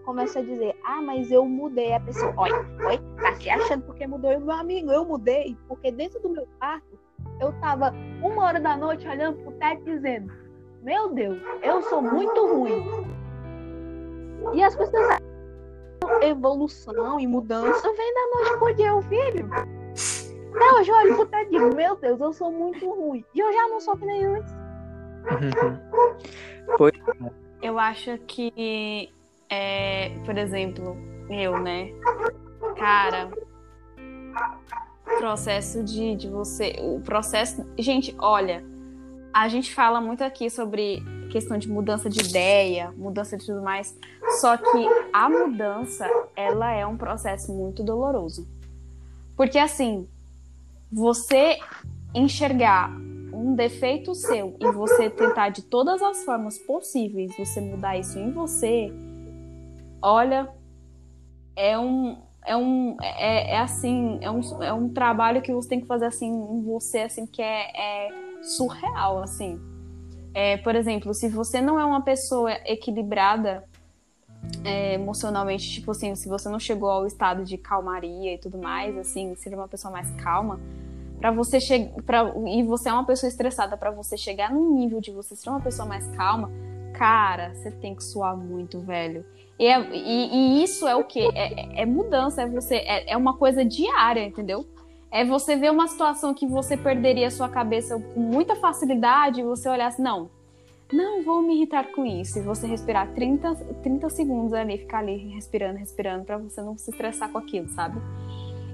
Speaker 3: começa a dizer, ah, mas eu mudei. A pessoa, olha, oi, tá se achando porque mudou. Eu, meu amigo, eu mudei porque dentro do meu quarto eu tava uma hora da noite olhando pro teto dizendo, meu Deus, eu sou muito ruim. E as pessoas evolução e mudança vem da noite pro dia, o filho. [laughs] Até hoje eu olho pro teto e digo, meu Deus, eu sou muito ruim. E eu já não sou que nem antes.
Speaker 2: Eu acho que, é, por exemplo, eu, né? Cara, processo de, de você. O processo. Gente, olha, a gente fala muito aqui sobre questão de mudança de ideia, mudança de tudo mais. Só que a mudança, ela é um processo muito doloroso. Porque assim, você enxergar um defeito seu e você tentar de todas as formas possíveis você mudar isso em você, olha, é um é um é, é assim, é um, é um trabalho que você tem que fazer assim em você assim que é, é surreal assim. É, por exemplo, se você não é uma pessoa equilibrada é, emocionalmente, tipo assim, se você não chegou ao estado de calmaria e tudo mais, assim, seja uma pessoa mais calma, para você chegar, e você é uma pessoa estressada, para você chegar num nível de você ser uma pessoa mais calma, cara, você tem que suar muito, velho. E, é, e, e isso é o que? É, é, mudança, é você, é, é uma coisa diária, entendeu? É você ver uma situação que você perderia a sua cabeça com muita facilidade e você olhar assim, não, não vou me irritar com isso. E você respirar 30, 30 segundos ali, ficar ali respirando, respirando, para você não se estressar com aquilo, sabe?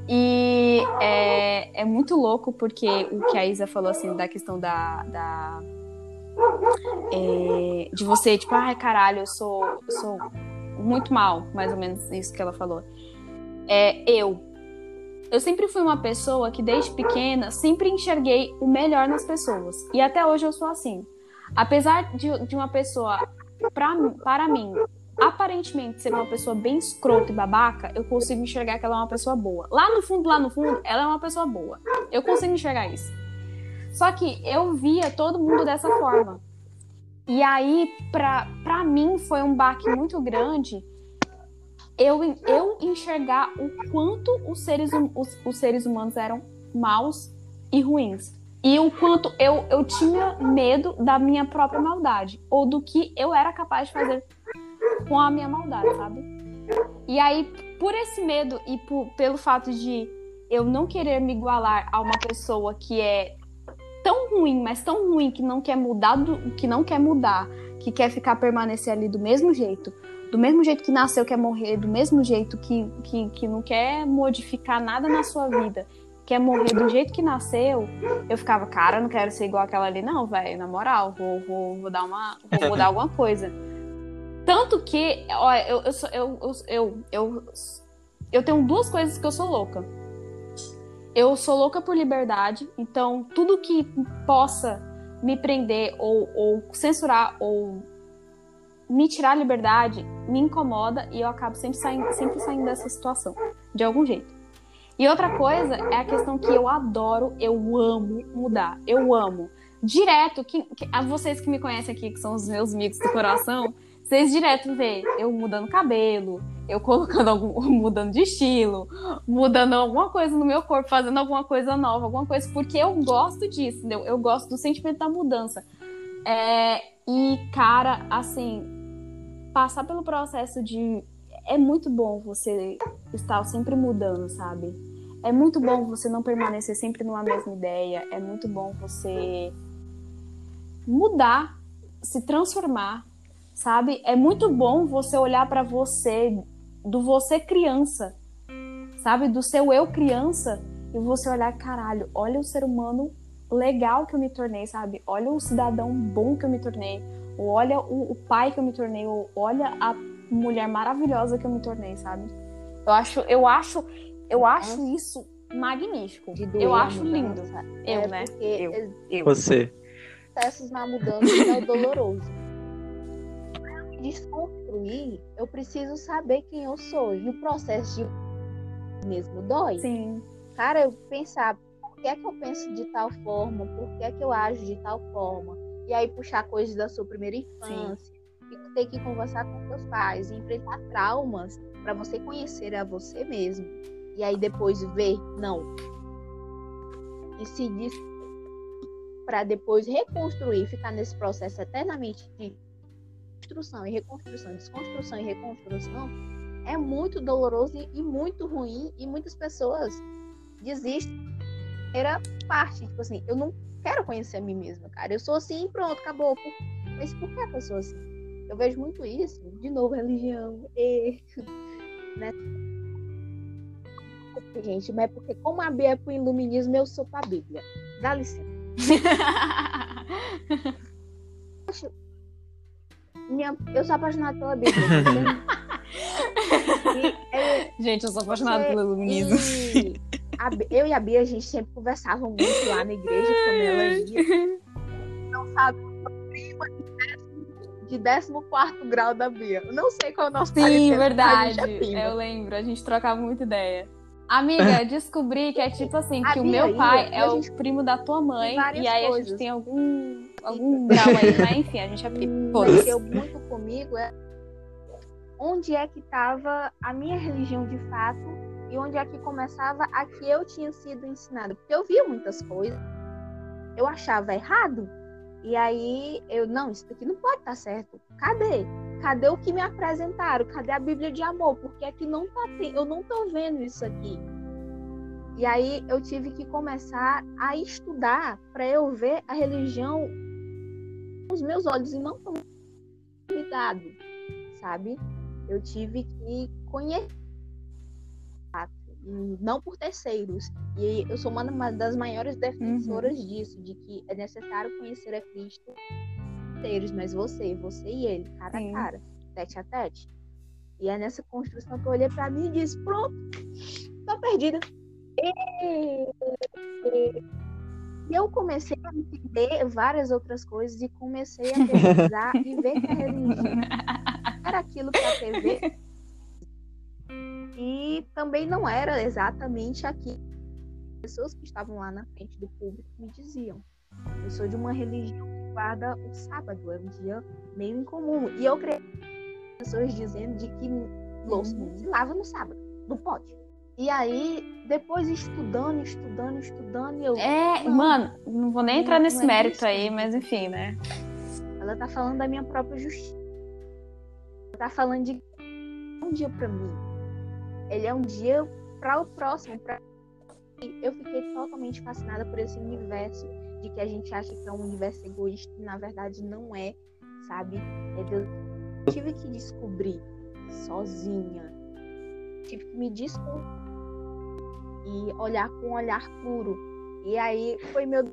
Speaker 2: E é, é muito louco porque o que a Isa falou, assim, da questão da. da é, de você, tipo, ai caralho, eu sou, eu sou muito mal, mais ou menos isso que ela falou. É eu. Eu sempre fui uma pessoa que, desde pequena, sempre enxerguei o melhor nas pessoas. E até hoje eu sou assim. Apesar de, de uma pessoa, pra, para mim, aparentemente ser uma pessoa bem escrota e babaca, eu consigo enxergar que ela é uma pessoa boa. Lá no fundo, lá no fundo, ela é uma pessoa boa. Eu consigo enxergar isso. Só que eu via todo mundo dessa forma. E aí, pra, pra mim, foi um baque muito grande eu, eu enxergar o quanto os seres, hum, os, os seres humanos eram maus e ruins. E o quanto eu, eu tinha medo da minha própria maldade. Ou do que eu era capaz de fazer com a minha maldade, sabe? E aí, por esse medo e por, pelo fato de eu não querer me igualar a uma pessoa que é tão ruim, mas tão ruim que não quer mudar, do, que não quer mudar, que quer ficar permanecer ali do mesmo jeito, do mesmo jeito que nasceu quer morrer, do mesmo jeito que, que, que não quer modificar nada na sua vida, quer morrer do jeito que nasceu, eu ficava, cara, não quero ser igual aquela ali, não, velho, na moral, vou, vou, vou dar uma. vou mudar alguma coisa. Tanto que, ó, eu, eu, eu, eu, eu, eu tenho duas coisas que eu sou louca. Eu sou louca por liberdade, então tudo que possa me prender ou, ou censurar ou me tirar a liberdade me incomoda e eu acabo sempre saindo, sempre saindo dessa situação, de algum jeito. E outra coisa é a questão que eu adoro, eu amo mudar, eu amo. Direto, que, que, a vocês que me conhecem aqui, que são os meus amigos do coração, vocês direto vê eu mudando cabelo, eu colocando algum, [laughs] mudando de estilo, mudando alguma coisa no meu corpo, fazendo alguma coisa nova, alguma coisa, porque eu gosto disso, entendeu? Eu gosto do sentimento da mudança. É, e, cara, assim, passar pelo processo de. É muito bom você estar sempre mudando, sabe? É muito bom você não permanecer sempre numa mesma ideia. É muito bom você mudar, se transformar, sabe? É muito bom você olhar para você, do você criança, sabe? Do seu eu criança, e você olhar, caralho, olha o ser humano legal que eu me tornei, sabe? Olha o cidadão bom que eu me tornei, olha o, o pai que eu me tornei, olha a mulher maravilhosa que eu me tornei, sabe? Eu acho, eu acho, eu acho isso magnífico. Eu acho lindo. Eu,
Speaker 3: é
Speaker 2: né?
Speaker 3: Eu,
Speaker 1: eu. Você.
Speaker 3: Processos na mudança é doloroso desconstruir, eu preciso saber quem eu sou. E o processo de mesmo dói.
Speaker 2: Sim.
Speaker 3: Cara, eu pensar, por que é que eu penso de tal forma? Por que é que eu ajo de tal forma? E aí puxar coisas da sua primeira infância. Sim. E ter que conversar com seus pais, e enfrentar traumas para você conhecer a você mesmo. E aí depois ver, não. E se diz para depois reconstruir, ficar nesse processo eternamente de construção e reconstrução, desconstrução e reconstrução é muito doloroso e muito ruim e muitas pessoas desistem. Era parte, tipo assim, eu não quero conhecer a mim mesma, cara. Eu sou assim, pronto, acabou. Mas por que a pessoa assim? Eu vejo muito isso, de novo, religião, e, né? Gente, mas é porque como a Bíblia é pro iluminismo, eu sou pra Bíblia. Dá licença. [laughs] minha, eu sou apaixonada pela Bíblia. [laughs]
Speaker 2: e, é, gente, eu sou apaixonada pelo iluminismo.
Speaker 3: A, eu e a Bia, a gente sempre conversava muito lá na igreja, como ela ia. Não sabe, prima de 14 grau da Bia. Eu não sei qual é o nosso
Speaker 2: Sim, verdade. É eu lembro, a gente trocava muita ideia. Amiga, descobri que é tipo assim, que a o meu pai é o primo da tua mãe, e aí coisas. a gente tem algum algum grau aí, mas enfim, a gente
Speaker 3: hum, mexeu muito comigo é onde é que estava a minha religião de fato e onde é que começava a que eu tinha sido ensinada. Porque eu via muitas coisas, eu achava errado, e aí eu, não, isso aqui não pode estar tá certo. Cadê? Cadê o que me apresentaram? Cadê a Bíblia de amor? Porque aqui não tá, eu não tô vendo isso aqui. E aí eu tive que começar a estudar para eu ver a religião com os meus olhos e não com cuidado, sabe? Eu tive que conhecer não por terceiros. E eu sou uma das maiores defensoras uhum. disso, de que é necessário conhecer a Cristo terceiros, mas você, você e ele, cara Sim. a cara, tete a tete. E é nessa construção que eu olhei para mim e disse: pronto, tô perdida. E eu comecei a entender várias outras coisas e comecei a [laughs] pesquisar e ver que a religião era aquilo que a TV e também não era exatamente aquilo que as pessoas que estavam lá na frente do público me diziam. Eu sou de uma religião que guarda o sábado, é um dia meio incomum. E eu creio pessoas dizendo de que louça não se lava no sábado, não pode. E aí, depois estudando, estudando, estudando, eu.
Speaker 2: É, mano, não vou nem entrar não, nesse não é mérito aí, mas enfim, né?
Speaker 3: Ela tá falando da minha própria justiça. Ela tá falando de um dia para mim ele é um dia para o próximo. Pra... Eu fiquei totalmente fascinada por esse universo de que a gente acha que é um universo egoísta e na verdade não é, sabe? É Deus. Eu tive que descobrir sozinha. Tive que me descobrir e olhar com um olhar puro. E aí foi meu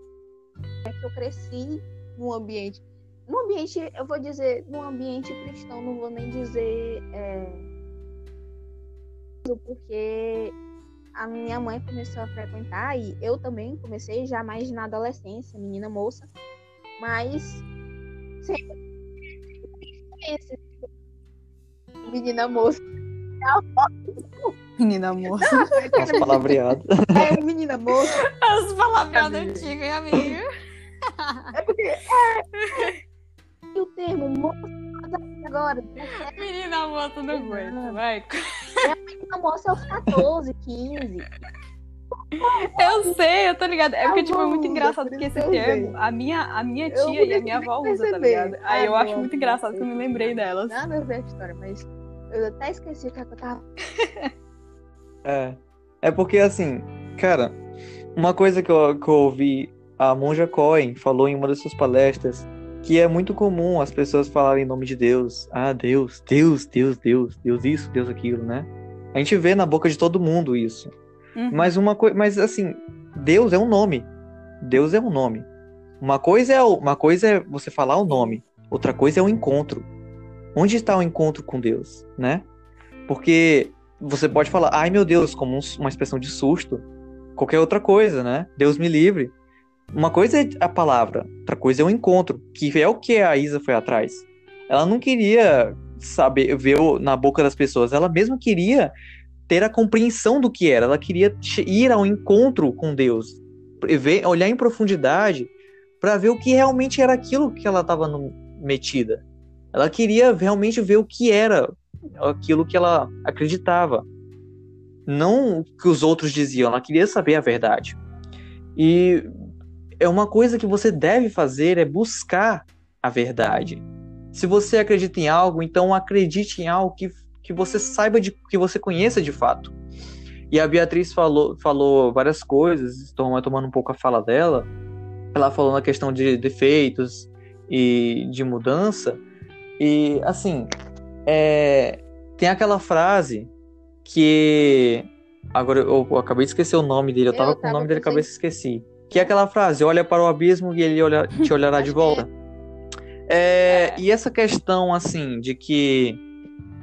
Speaker 3: é que eu cresci num ambiente, num ambiente, eu vou dizer, num ambiente cristão, não vou nem dizer é, porque a minha mãe começou a frequentar e eu também comecei já mais na adolescência, menina moça, mas sempre menina moça.
Speaker 2: Menina moça.
Speaker 1: As palavreadas.
Speaker 3: É, menina moça.
Speaker 2: As palavreadas antigas, amiga.
Speaker 3: É porque é, é, o termo moça agora.
Speaker 2: Menina moça não aguenta, vai.
Speaker 3: É, menina moça aos 14, 15.
Speaker 2: Eu sei, eu tô ligada. É porque, tipo, é muito engraçado porque esse termo, a minha, a minha tia e a minha avó usam, tá ligado? Aí eu acho muito engraçado que eu me lembrei delas.
Speaker 3: Nada a ver a história, mas eu até esqueci o que eu tava.
Speaker 1: É. É porque, assim, cara, uma coisa que eu, que eu ouvi, a Monja Cohen falou em uma das suas palestras que é muito comum as pessoas falarem em nome de Deus. Ah, Deus, Deus, Deus, Deus, Deus isso, Deus aquilo, né? A gente vê na boca de todo mundo isso. Uhum. Mas uma coisa, mas assim, Deus é um nome. Deus é um nome. Uma coisa é uma coisa é você falar o nome, outra coisa é o encontro. Onde está o encontro com Deus, né? Porque você pode falar, ai meu Deus, como uma expressão de susto, qualquer outra coisa, né? Deus me livre. Uma coisa é a palavra, outra coisa é o encontro, que é o que a Isa foi atrás. Ela não queria saber ver na boca das pessoas, ela mesma queria ter a compreensão do que era, ela queria ir ao encontro com Deus, ver, olhar em profundidade para ver o que realmente era aquilo que ela estava metida. Ela queria realmente ver o que era aquilo que ela acreditava, não o que os outros diziam, ela queria saber a verdade. E é uma coisa que você deve fazer é buscar a verdade. Se você acredita em algo, então acredite em algo que, que você saiba de que você conheça de fato. E a Beatriz falou, falou várias coisas, estou tomando um pouco a fala dela. Ela falou na questão de defeitos e de mudança. E assim, é, tem aquela frase que agora eu, eu, acabei de esquecer o nome dele, eu, eu tava com o nome dele na cabeça e esqueci. Que é aquela frase, olha para o abismo e ele olha, te olhará de [laughs] volta. É, e essa questão, assim, de que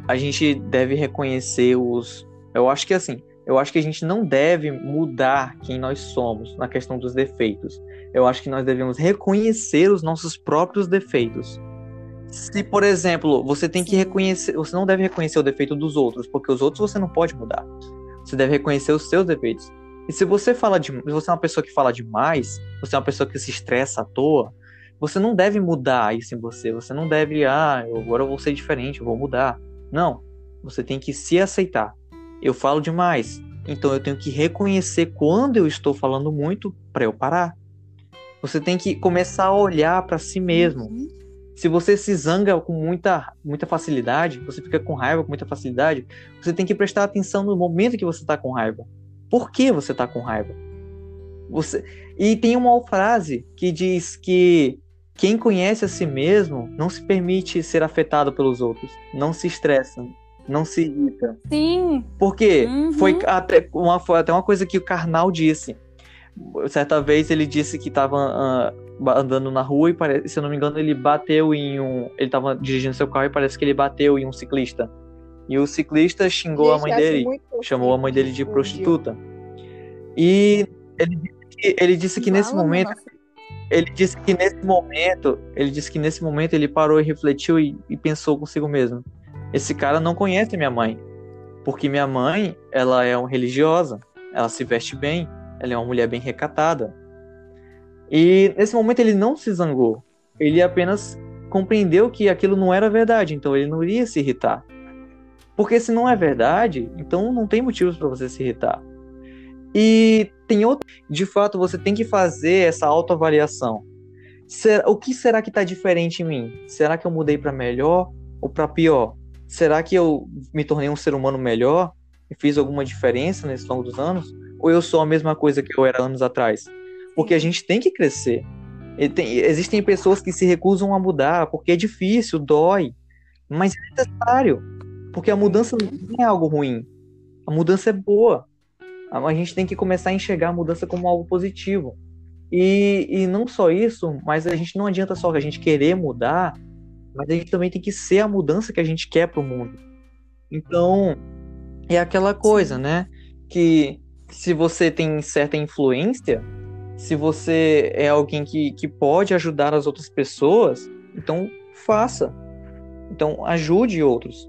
Speaker 1: a gente deve reconhecer os. Eu acho que, assim, eu acho que a gente não deve mudar quem nós somos na questão dos defeitos. Eu acho que nós devemos reconhecer os nossos próprios defeitos. Se, por exemplo, você tem que reconhecer, você não deve reconhecer o defeito dos outros, porque os outros você não pode mudar. Você deve reconhecer os seus defeitos. E se você fala de, se você é uma pessoa que fala demais, você é uma pessoa que se estressa à toa, Você não deve mudar isso em você. Você não deve, ah, agora eu vou ser diferente, eu vou mudar. Não. Você tem que se aceitar. Eu falo demais. Então eu tenho que reconhecer quando eu estou falando muito para eu parar. Você tem que começar a olhar para si mesmo.
Speaker 2: Uhum.
Speaker 1: Se você se zanga com muita, muita facilidade, você fica com raiva com muita facilidade, você tem que prestar atenção no momento que você está com raiva. Por que você está com raiva? Você... E tem uma frase que diz que quem conhece a si mesmo não se permite ser afetado pelos outros, não se estressa, não se irrita.
Speaker 2: Sim.
Speaker 1: Porque
Speaker 2: Uhum.
Speaker 1: foi até uma, foi até uma coisa que o Karnal disse. Certa vez ele disse que estava andando na rua e, pare- se eu não me engano, ele bateu em um. Ele estava dirigindo seu carro e parece que ele bateu em um ciclista. E o ciclista xingou a mãe dele, chamou a mãe dele de prostituta. E ele disse que, ele disse que nesse momento ele disse que nesse momento, ele disse que nesse momento ele parou e refletiu e, e pensou consigo mesmo. Esse cara não conhece minha mãe, porque minha mãe, ela é uma religiosa, ela se veste bem, ela é uma mulher bem recatada. E nesse momento ele não se zangou, ele apenas compreendeu que aquilo não era verdade, então ele não iria se irritar. Porque se não é verdade, então não tem motivos para você se irritar. E tem outro, de fato, você tem que fazer essa autoavaliação. O que será que está diferente em mim? Será que eu mudei para melhor ou para pior? Será que eu me tornei um ser humano melhor e fiz alguma diferença nesse longo dos anos? Ou eu sou a mesma coisa que eu era anos atrás? Porque a gente tem que crescer. Tem- existem pessoas que se recusam a mudar porque é difícil, dói, mas é necessário. Porque a mudança não é algo ruim. A mudança é boa. A gente tem que começar a enxergar a mudança como algo positivo. E, e não só isso, mas a gente não adianta só a gente querer mudar, mas a gente também tem que ser a mudança que a gente quer para o mundo. Então, é aquela coisa, né? Que se você tem certa influência, se você é alguém que, que pode ajudar as outras pessoas, então faça. Então ajude outros.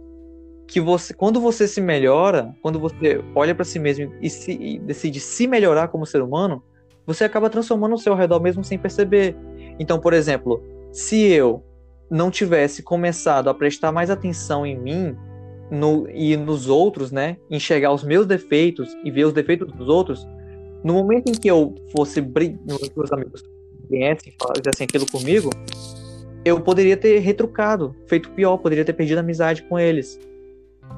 Speaker 1: Que você, quando você se melhora, quando você olha para si mesmo e, se, e decide se melhorar como ser humano, você acaba transformando o seu redor mesmo sem perceber. Então, por exemplo, se eu não tivesse começado a prestar mais atenção em mim no, e nos outros, né, enxergar os meus defeitos e ver os defeitos dos outros, no momento em que eu fosse brincar, meus amigos viessem e fizessem aquilo comigo, eu poderia ter retrucado, feito pior, poderia ter perdido a amizade com eles.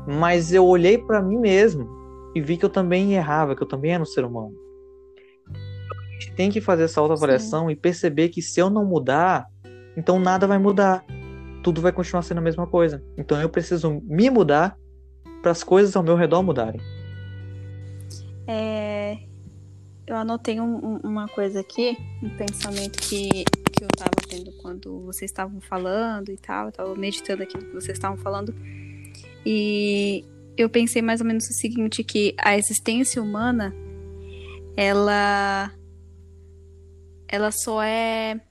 Speaker 1: Mas eu olhei para mim mesmo e vi que eu também errava, que eu também era um ser humano. A gente tem que fazer essa autoavaliação e perceber que se eu não mudar, então nada vai mudar. Tudo vai continuar sendo a mesma coisa. Então eu preciso me mudar para as coisas ao meu redor mudarem.
Speaker 2: É, eu anotei um- um- uma coisa aqui, um pensamento que, que eu tava tendo quando vocês estavam falando e tal. Eu tava meditando aquilo que vocês estavam falando. E eu pensei mais ou menos o seguinte, que a existência humana, ela ela só é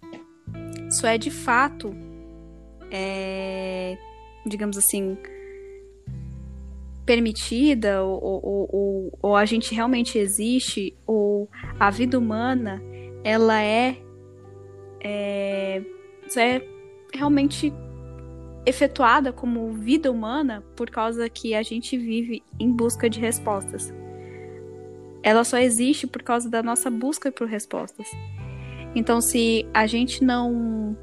Speaker 2: só é de fato é, digamos assim permitida ou, ou, ou, ou a gente realmente existe ou a vida humana ela é, é, é realmente efetuada como vida humana por causa que a gente vive em busca de respostas. Ela só existe por causa da nossa busca por respostas. Então, se a gente não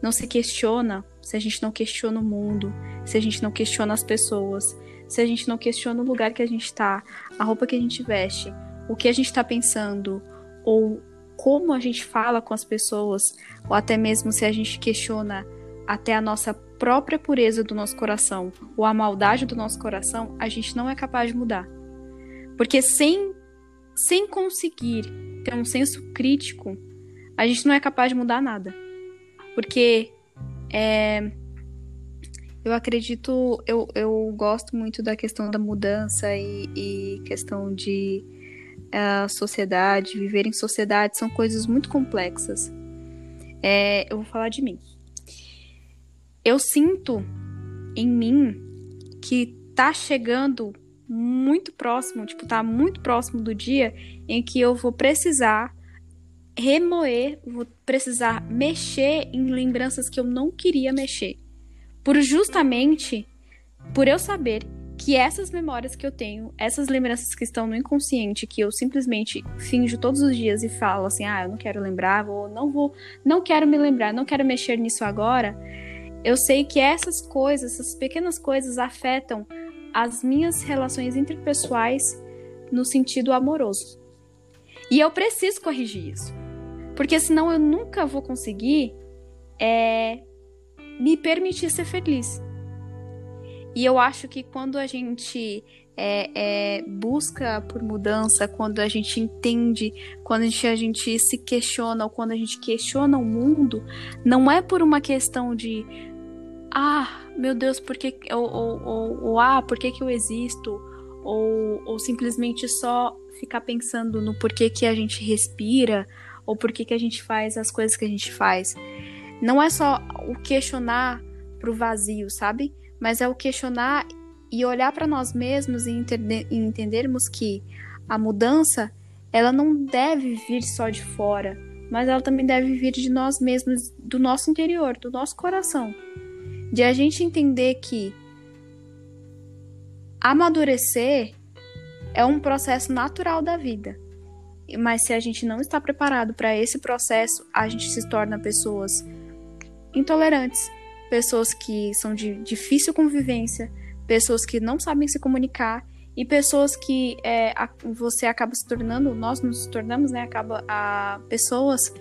Speaker 2: não se questiona, se a gente não questiona o mundo, se a gente não questiona as pessoas, se a gente não questiona o lugar que a gente está, a roupa que a gente veste, o que a gente está pensando, ou como a gente fala com as pessoas, ou até mesmo se a gente questiona até a nossa própria pureza do nosso coração, ou a maldade do nosso coração, a gente não é capaz de mudar. Porque sem, sem conseguir ter um senso crítico, a gente não é capaz de mudar nada. Porque é, eu acredito, eu, eu gosto muito da questão da mudança e, e questão de uh, sociedade, viver em sociedade, são coisas muito complexas. É, eu vou falar de mim. Eu sinto em mim que tá chegando muito próximo, tipo, tá muito próximo do dia em que eu vou precisar remoer, vou precisar mexer em lembranças que eu não queria mexer. Por justamente por eu saber que essas memórias que eu tenho, essas lembranças que estão no inconsciente, que eu simplesmente finjo todos os dias e falo assim: "Ah, eu não quero lembrar, ou não vou, não quero me lembrar, não quero mexer nisso agora". Eu sei que essas coisas, essas pequenas coisas afetam as minhas relações interpessoais no sentido amoroso. E eu preciso corrigir isso. Porque senão eu nunca vou conseguir é, me permitir ser feliz. E eu acho que quando a gente é, é, busca por mudança, quando a gente entende, quando a gente, a gente se questiona, ou quando a gente questiona o mundo, não é por uma questão de ah, meu Deus, por que ou, ou, ou, ou ah, por que, que eu existo? Ou, ou simplesmente só ficar pensando no porquê que a gente respira, ou porquê que a gente faz as coisas que a gente faz. Não é só o questionar pro vazio, sabe? mas é o questionar e olhar para nós mesmos e, entender, entendermos que a mudança ela não deve vir só de fora, mas ela também deve vir de nós mesmos, do nosso interior, do nosso coração. De a gente entender que amadurecer é um processo natural da vida. Mas se a gente não está preparado para esse processo, a gente se torna pessoas intolerantes, pessoas que são de difícil convivência, pessoas que não sabem se comunicar e pessoas que é, a, você acaba se tornando, nós nos tornamos, né, acaba a pessoas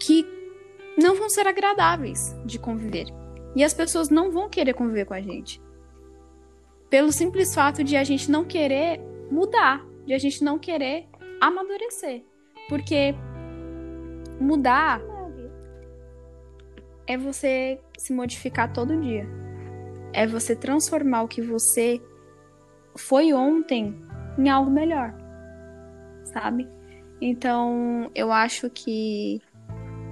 Speaker 2: que não vão ser agradáveis de conviver. E as pessoas não vão querer conviver com a gente. Pelo simples fato de a gente não querer mudar, de a gente não querer amadurecer. Porque mudar é você se modificar todo dia. É você transformar o que você foi ontem em algo melhor. Sabe? Então, eu acho que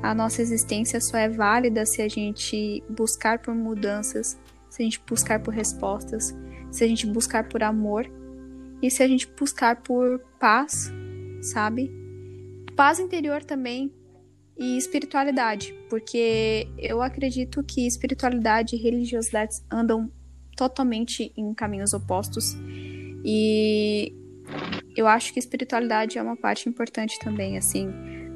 Speaker 2: a nossa existência só é válida se a gente buscar por mudanças, se a gente buscar por respostas, se a gente buscar por amor e se a gente buscar por paz, sabe? Paz interior também, e espiritualidade, porque eu acredito que espiritualidade e religiosidade andam totalmente em caminhos opostos e eu acho que espiritualidade é uma parte importante também, assim,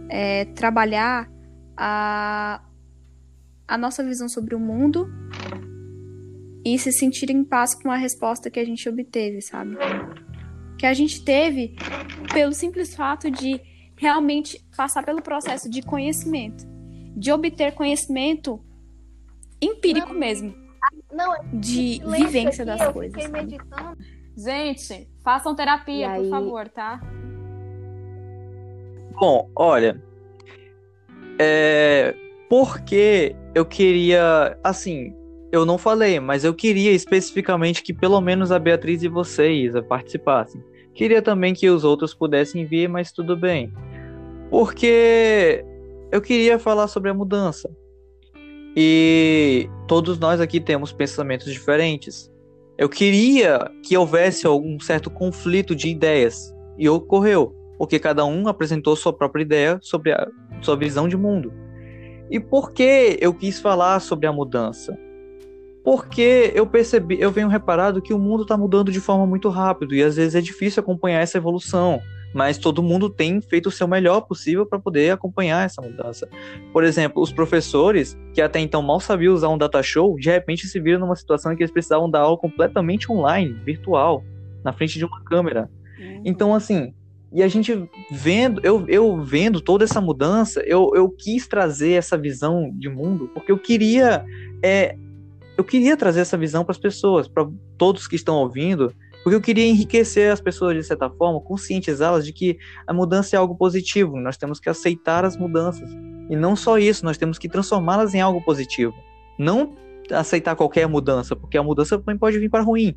Speaker 2: é trabalhar a, a nossa visão sobre o mundo e se sentir em paz com a resposta que a gente obteve, sabe? Que a gente teve pelo simples fato de realmente passar pelo processo de conhecimento, de obter conhecimento empírico não, mesmo.
Speaker 3: Não,
Speaker 2: de vivência das coisas. Gente, façam terapia, por favor, tá?
Speaker 1: Bom, olha, é, porque eu queria, assim, eu não falei, mas eu queria especificamente que pelo menos a Beatriz e vocês participassem. Queria também que os outros pudessem vir, mas tudo bem. Porque eu queria falar sobre a mudança. E todos nós aqui temos pensamentos diferentes. Eu queria que houvesse algum certo conflito de ideias. E ocorreu, porque cada um apresentou sua própria ideia sobre a sua visão de mundo. E por que eu quis falar sobre a mudança? Porque eu percebi, eu venho reparado que o mundo está mudando de forma muito rápido e às vezes é difícil acompanhar essa evolução. Mas todo mundo tem feito o seu melhor possível para poder acompanhar essa mudança. Por exemplo, os professores, que até então mal sabiam usar um data show, de repente se viram numa situação em que eles precisavam dar aula completamente online, virtual, na frente de uma câmera. Uhum. Então, assim, e a gente vendo, eu, eu vendo toda essa mudança, eu, eu quis trazer essa visão de mundo, porque eu queria é, eu queria trazer essa visão para as pessoas, para todos que estão ouvindo, porque eu queria enriquecer as pessoas de certa forma, conscientizá-las de que a mudança é algo positivo, nós temos que aceitar as mudanças. E não só isso, nós temos que transformá-las em algo positivo. Não aceitar qualquer mudança, porque a mudança também pode vir para ruim,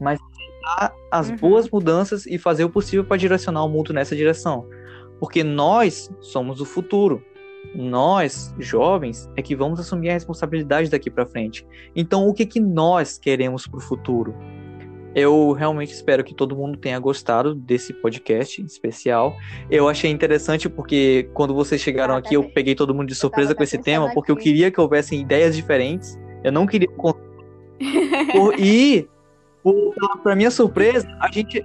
Speaker 1: mas aceitar as uhum. boas mudanças e fazer o possível para direcionar o mundo nessa direção. Porque nós somos o futuro nós, jovens, é que vamos assumir a responsabilidade daqui para frente. Então, o que que nós queremos para o futuro? Eu realmente espero que todo mundo tenha gostado desse podcast especial. Eu achei interessante porque quando vocês chegaram aqui, eu peguei todo mundo de surpresa com esse tema, porque eu queria que houvessem ideias diferentes. Eu não queria. [laughs] Por- E, para minha surpresa, a gente.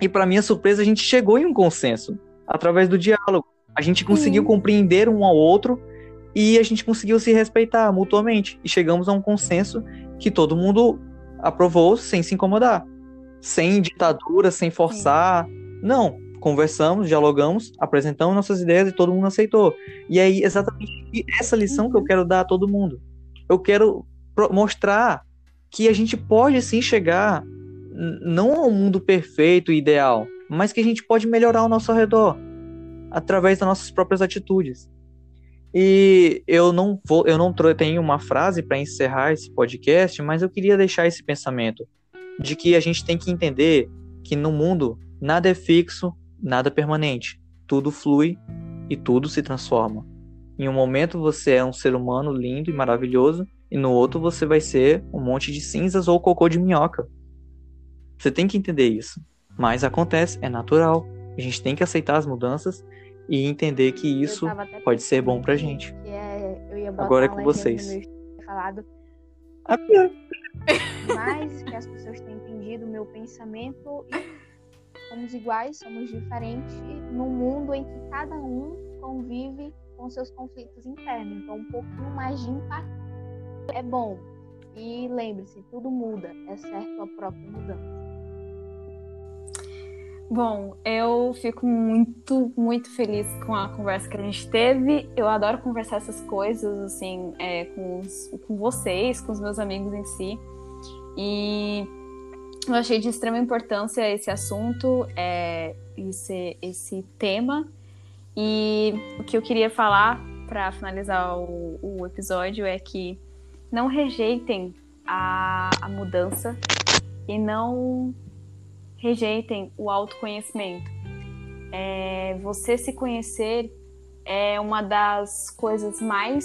Speaker 1: E para minha surpresa, a gente chegou em um consenso através do diálogo. A gente conseguiu
Speaker 2: Sim.
Speaker 1: compreender um ao outro e a gente conseguiu se respeitar mutuamente. E chegamos a um consenso que todo mundo aprovou sem se incomodar. Sem ditadura, sem forçar. Não. Conversamos, dialogamos, apresentamos nossas ideias e todo mundo aceitou. E aí, exatamente essa lição que eu quero dar a todo mundo. Eu quero mostrar que a gente pode sim chegar não ao mundo perfeito e ideal, mas que a gente pode melhorar ao nosso redor através das nossas próprias atitudes. E eu não vou, eu não tenho uma frase para encerrar esse podcast, mas eu queria deixar esse pensamento de que a gente tem que entender que no mundo nada é fixo, nada é permanente, tudo flui e tudo se transforma. Em um momento você é um ser humano lindo e maravilhoso, e no outro você vai ser um monte de cinzas ou cocô de minhoca. Você tem que entender isso. Mas acontece, é natural. A gente tem que aceitar as mudanças e entender que isso pode ser bom pra gente.
Speaker 3: É, eu ia botar
Speaker 1: Agora é com vocês.
Speaker 3: falado,
Speaker 1: Ah,
Speaker 3: mais que as pessoas tenham entendido o meu pensamento e somos iguais, somos diferentes num mundo em que cada um convive com seus conflitos internos. Então, um pouquinho mais de empatia é bom. E lembre-se, tudo muda, exceto a própria mudança.
Speaker 2: Bom, eu fico muito, muito feliz com a conversa que a gente teve. Eu adoro conversar essas coisas, assim, é, com, os- com vocês, com os meus amigos em si. E eu achei de extrema importância esse assunto, é, esse, esse tema. E o que eu queria falar para finalizar o, o episódio é que não rejeitem a, a mudança e não rejeitem o autoconhecimento. É, você se conhecer é uma das coisas mais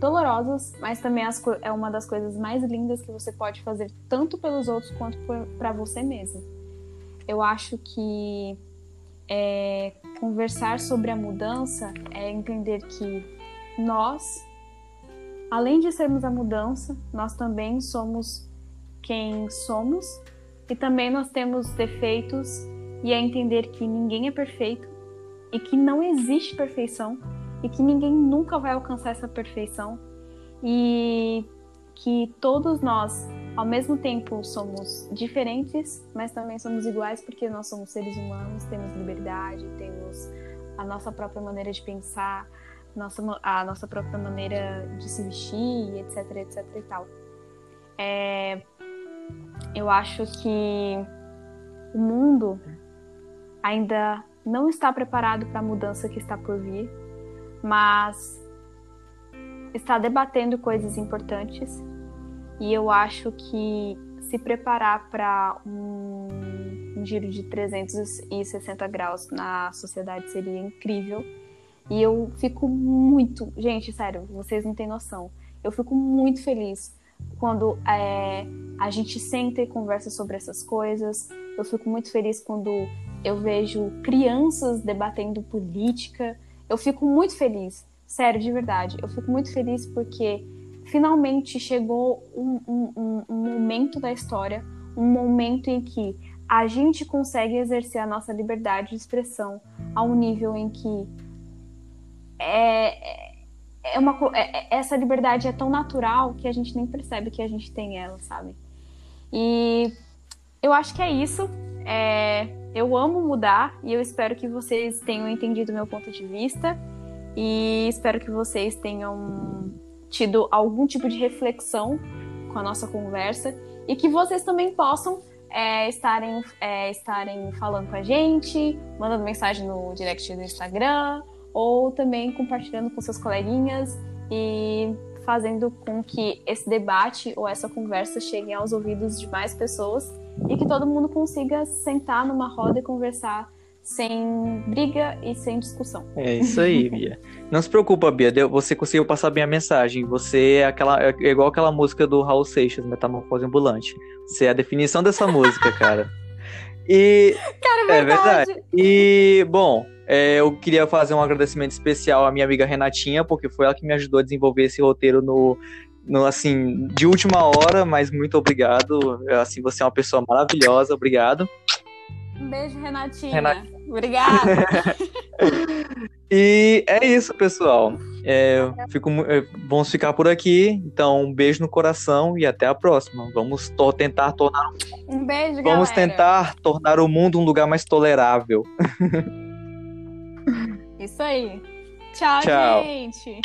Speaker 2: dolorosas, mas também é uma das coisas mais lindas que você pode fazer tanto pelos outros quanto para você mesmo. Eu acho que é, conversar sobre a mudança é entender que nós, além de sermos a mudança, nós também somos quem somos e também nós temos defeitos e é entender que ninguém é perfeito e que não existe perfeição e que ninguém nunca vai alcançar essa perfeição e que todos nós, ao mesmo tempo, somos diferentes, mas também somos iguais porque nós somos seres humanos, temos liberdade, temos a nossa própria maneira de pensar, nossa, a nossa própria maneira de se vestir, etc, etc e tal. É, eu acho que o mundo ainda não está preparado para a mudança que está por vir, mas está debatendo coisas importantes e eu acho que se preparar para um, um giro de 360 graus na sociedade seria incrível. E eu fico muito, gente, sério, vocês não têm noção. Eu fico muito feliz quando é, a gente senta e conversa sobre essas coisas. Eu fico muito feliz quando eu vejo crianças debatendo política. Eu fico muito feliz, sério, de verdade. Eu fico muito feliz porque finalmente chegou um, um, um, momento da história, um momento em que a gente consegue exercer a nossa liberdade de expressão a um nível em que é, é uma, é, essa liberdade é tão natural que a gente nem percebe que a gente tem ela, sabe? E eu acho que é isso. É, eu amo mudar e eu espero que vocês tenham entendido meu ponto de vista e espero que vocês tenham tido algum tipo de reflexão com a nossa conversa e que vocês também possam é, estarem, é, estarem falando com a gente, mandando mensagem no direct do Instagram ou também compartilhando com seus coleguinhas e fazendo com que esse debate ou essa conversa chegue aos ouvidos de mais pessoas e que todo mundo consiga sentar numa roda e conversar sem briga e sem discussão.
Speaker 1: É isso aí, [laughs] Bia. Não se preocupa, Bia. Você conseguiu passar bem a mensagem. Você é, aquela, é igual aquela música do Raul Seixas, Metamorfose Ambulante. Você é a definição dessa música, cara. E.
Speaker 2: Cara, é verdade. É verdade.
Speaker 1: E, bom, é, eu queria fazer um agradecimento especial à minha amiga Renatinha, porque foi ela que me ajudou a desenvolver esse roteiro no, no, assim, de última hora, mas muito obrigado. Assim, você é uma pessoa maravilhosa, obrigado.
Speaker 2: Um beijo, Renatinha. Renat... Obrigada. [laughs]
Speaker 1: e é isso, pessoal. É, fico, é, vamos ficar por aqui. Então, um beijo no coração e até a próxima. Vamos to tentar tornar.
Speaker 2: Um beijo,
Speaker 1: Vamos
Speaker 2: galera.
Speaker 1: tentar tornar o mundo um lugar mais tolerável. [laughs]
Speaker 2: Isso aí. Tchau,
Speaker 1: Tchau.
Speaker 2: gente.